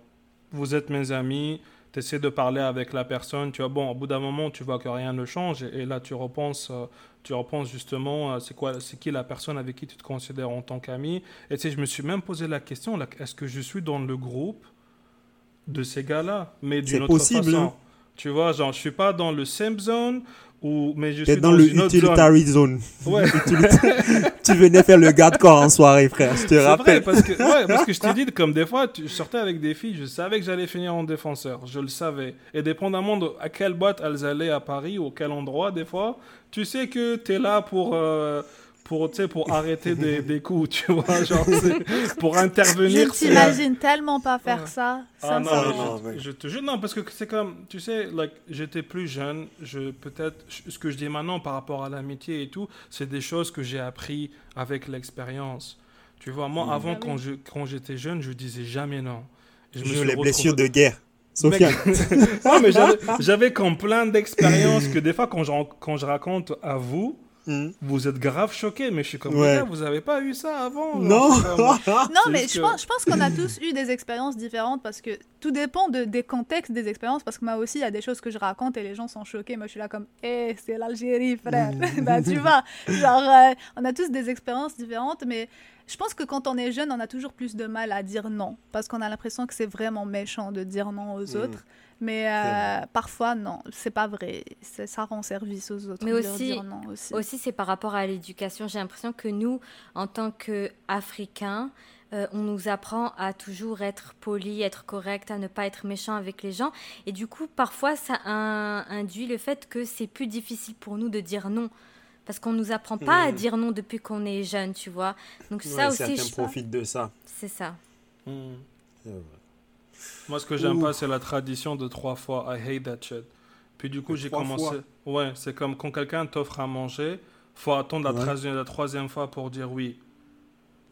vous êtes mes amis tu essaies de parler avec la personne, tu vois, bon, au bout d'un moment, tu vois que rien ne change, et, là, tu repenses, euh, tu repenses justement, euh, c'est quoi, c'est qui la personne avec qui tu te considères en tant qu'ami. Et tu sais, je me suis même posé la question, est-ce que je suis dans le groupe de ces gars-là, mais d'une autre possible, façon? Hein. Tu vois, genre, je suis pas dans le simp zone, ou, mais je T'es suis dans, dans, le utilitary zone. zone. Ouais. tu venais faire le garde-corps en soirée, frère. Je te vrai, rappelle. parce que, ouais, parce que je t'ai dit, comme des fois, tu, je sortais avec des filles, je savais que j'allais finir en défenseur. Je le savais. Et dépendamment de à quelle boîte elles allaient à Paris ou quel endroit, des fois, tu sais que tu es là pour. euh, pour, tu sais, pour arrêter des, des coups, tu vois, genre, pour Je intervenir. ne c'est- t'imagine tellement pas faire Ouais. ça. Ah non, non, je, je te jure, non, parce que c'est comme, tu sais, like, j'étais plus jeune, je peut-être, je- ce que je dis maintenant par rapport à l'amitié et tout, c'est des choses que j'ai appris avec l'expérience. Tu vois, moi, Mm. avant, Ah quand je quand j'étais jeune, je disais jamais non. Je me Je suis les blessures de guerre. Sofiane. non, mais j'avais- j'avais comme plein d'expériences que des fois, quand je, quand je raconte à vous, Hmm. vous êtes grave choqués, mais je suis comme, Ouais. vous avez pas eu ça avant Non. genre, Non, mais je que- pense, je pense qu'on a tous eu des expériences différentes parce que tout dépend de, des contextes des expériences. Parce que moi aussi, il y a des choses que je raconte et les gens sont choqués. Moi, je suis là comme, hé, c'est l'Algérie, frère. bah, tu vois, genre, euh, on a tous des expériences différentes, mais je pense que quand on est jeune, on a toujours plus de mal à dire non parce qu'on a l'impression que c'est vraiment méchant de dire non aux Mm. autres. Mais euh, parfois, non, c'est pas vrai. Ça rend service aux autres. Mais aussi- dire non aussi. Aussi, c'est par rapport à l'éducation. J'ai l'impression que nous, en tant qu'Africains, euh, on nous apprend à toujours être poli, être correct, à ne pas être méchant avec les gens. Et du coup, parfois, ça in- induit le fait que c'est plus difficile pour nous de dire non. Parce qu'on nous apprend pas à Mhm. dire non depuis qu'on est jeune, tu vois. Donc Ouais, ça aussi, certains je... profitent de ça. c'est ça. Vrai. Moi, ce que j'aime pas, c'est la tradition de trois fois. I hate that shit. Puis du coup, j'ai commencé. Ouais, c'est comme quand quelqu'un t'offre à manger, faut attendre la, Ouais. troisième, la troisième fois pour dire oui.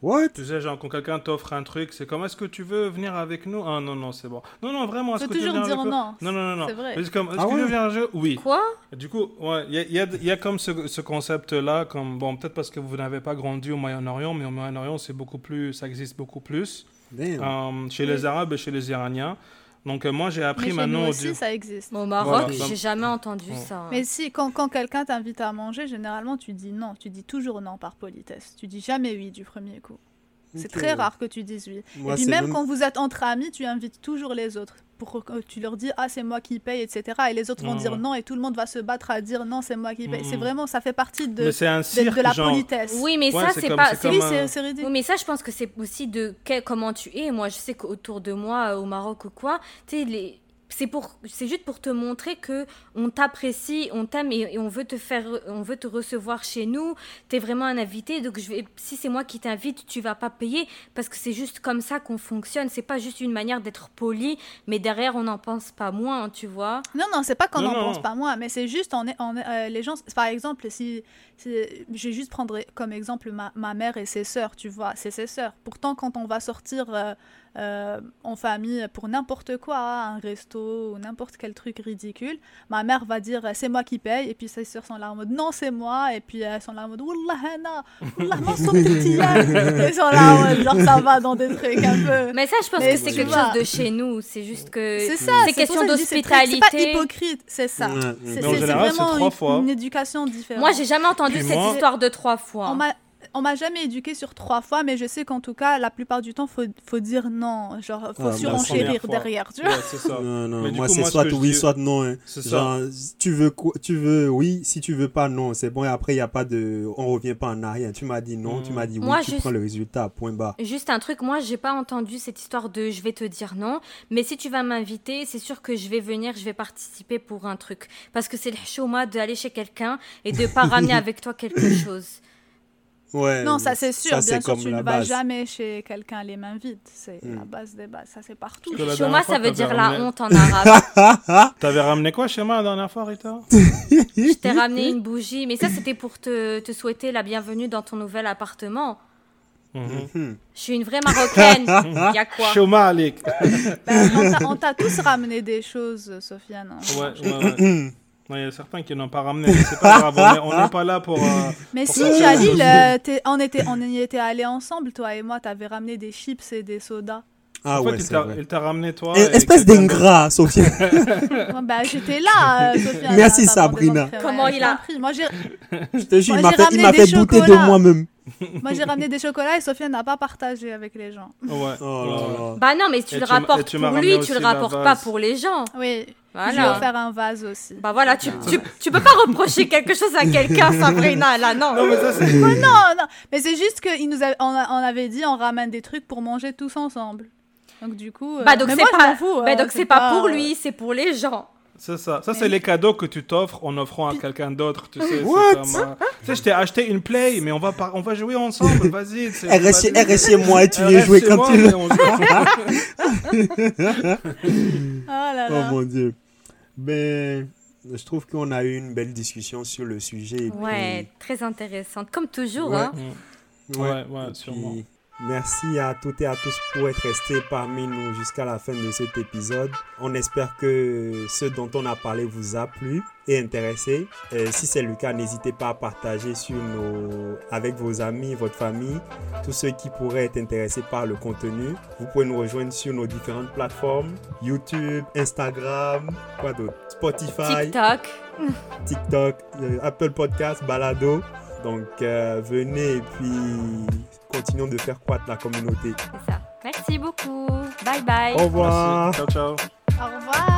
What? Tu sais, genre, quand quelqu'un t'offre un truc, c'est comme est-ce que tu veux venir avec nous? Ah non, non, c'est bon. Non, non, vraiment, est-ce que tu veux toujours venir dire non. Non, non, non, non. C'est vrai. Mais c'est comme, est-ce Ah que tu veux venir avec Oui. Quoi? Du coup, ouais, il y a, il y a- y a comme ce, ce concept-là, comme, bon, peut-être parce que vous n'avez pas grandi au Moyen-Orient, mais au Moyen-Orient, c'est beaucoup plus, ça existe beaucoup plus, Damn. euh, chez les Arabes et chez les Iraniens. Donc, euh, moi, j'ai appris maintenant nous au aussi, Dieu- ça existe. Au Maroc, Voilà. j'ai jamais entendu Ouais. ça. hein. Mais si, quand, quand quelqu'un t'invite à manger, généralement, tu dis non. Tu dis toujours non par politesse. Tu dis jamais oui du premier coup. C'est très rare que tu dises oui. Moi, Et puis même quand vous êtes entre amis, tu invites toujours les autres. Pour que tu leur dis ah c'est moi qui paye, etc. Et les autres vont Ouais, dire ouais. non et tout le monde va se battre à dire non c'est moi qui paye. C'est vraiment ça fait partie de, un de, cirque, de la genre. politesse. Oui, mais Ouais, ça, c'est pas... comme oui un- c'est c'est ridicule. Oui, mais ça, je pense que c'est aussi de quel- comment tu es. Moi, je sais qu'autour de moi, euh, au Maroc ou quoi, tu sais, les... c'est pour, c'est juste pour te montrer que on t'apprécie, on t'aime et, et on veut te faire, on veut te recevoir chez nous. T'es vraiment un invité, donc je vais, si c'est moi qui t'invite, tu vas pas payer parce que c'est juste comme ça qu'on fonctionne. C'est pas juste une manière d'être poli, mais derrière on n'en pense pas moins, tu vois. Non, non, c'est pas qu'on n'en pense pas moins, mais c'est juste, on est, on est- euh, les gens, par exemple, si, si- je vais juste prendre comme exemple ma, ma mère et ses sœurs, tu vois, c'est ses sœurs. Pourtant, quand on va sortir euh, euh, en famille pour n'importe quoi, un resto ou n'importe quel truc ridicule, ma mère va dire c'est moi qui paye, et puis ses sœurs sont là en mode non, c'est moi, et puis elles sont là en mode Wallah, Hana, Wallah, Elles sont là en mode genre ça va dans des trucs un peu. Mais ça, je pense Mais que c'est quelque vois. chose de chez nous. C'est juste que C'est ça, c'est question dis, c'est pas d'hospitalité. hypocrite, c'est ça. C'est vraiment une, éducation différente. Moi, j'ai jamais entendu cette moi- histoire de trois fois. On on m'a jamais éduqué sur trois fois, mais je sais qu'en tout cas, la plupart du temps, faut, faut dire non. Genre, faut Ah, bah, surenchérir derrière, tu vois. Ouais, c'est ça. Non, non, Mais du moi coup, c'est ce soit oui, dis- soit non. hein. C'est ça. Genre, tu veux, quoi- tu veux oui, si tu veux pas, non. C'est bon, et après, il n'y a pas de. On revient pas en arrière. Tu m'as dit non, tu m'as dit oui, Moi, tu juste- prends le résultat, point barre. Juste un truc, moi j'ai pas entendu cette histoire de je vais te dire non, mais si tu vas m'inviter, c'est sûr que je vais venir, je vais participer pour un truc. Parce que c'est le chouma d'aller chez quelqu'un et de pas ramener avec toi quelque chose. Ouais. Non, ça c'est sûr. Ça, Bien sûr, comme tu la ne vas base. jamais chez quelqu'un les mains vides. C'est Mm. la base des bases. Ça c'est partout. Chouma, ça veut dire la honte en arabe. T'avais ramené quoi chez moi la dernière fois, Rita? Je t'ai ramené une bougie, mais ça c'était pour te, te souhaiter la bienvenue dans ton nouvel appartement. Mhm. Mhm. Je suis une vraie marocaine. Y a quoi? Shoma Alik. Ben, on t'a- on t'a tous ramené des choses, Sofiane. hein. Ouais, ouais, ouais. Non, Il y a certains qui n'ont pas ramené, mais c'est pas grave, on est- on n'est pas là pour. euh, Mais Pour si, Jalil, euh, on, était, on y était allés ensemble, toi et moi. T'avais ramené des chips et des sodas. Ah en fait, ouais, il c'est t'a- vrai. il t'a ramené toi. Et Espèce d'ingrat, Sophia. Bah, j'étais là, euh, Sofiane. Merci, Sabrina. Comment ouais, il a- prie. Moi, j'ai Je te jure, Moi, il m'a j'ai fait, douter de chocolats. moi-même. moi, j'ai ramené des chocolats et Sofiane n'a pas partagé avec les gens. Ouais. Oh là là. Bah non, mais tu Et le rapportes tu pour lui, tu le rapportes pas pour les gens. Oui. Voilà. Je faire un vase aussi. Bah voilà, tu, tu, tu, peux pas reprocher quelque chose à quelqu'un, Sabrina, là, non. Non, mais ça, c'est... non, non, mais c'est juste qu'on nous on, avait dit on ramène des trucs pour manger tous ensemble. Donc du coup... Euh, bah donc c'est pas... Fous, bah, donc c'est pas, pour lui, c'est pour les gens. C'est ça. Ça, c'est les cadeaux que tu t'offres en offrant à quelqu'un d'autre. Tu sais, What? Comme, euh, tu sais, je t'ai acheté une Play, mais on va, on va jouer ensemble. Vas-y. RS chez moi et tu viens jouer quand tu veux. oh là là. Oh mon dieu. Ben, je trouve qu'on a eu une belle discussion sur le sujet. ouais, très intéressante. Comme toujours. Hein. Ouais, ouais, sûrement. Merci à toutes et à tous pour être restés parmi nous jusqu'à la fin de cet épisode. On espère que ce dont on a parlé vous a plu et intéressé. si c'est le cas, n'hésitez pas à partager sur nos... avec vos amis, votre famille, tous ceux qui pourraient être intéressés par le contenu. Vous pouvez nous rejoindre sur nos différentes plateformes YouTube, Instagram, quoi d'autre? Spotify, TikTok, TikTok, euh, Apple Podcast, Balado. Donc euh, venez et puis continuons de faire croître la communauté. C'est ça. Merci beaucoup. Bye bye. Au revoir. Ciao, ciao. Au revoir.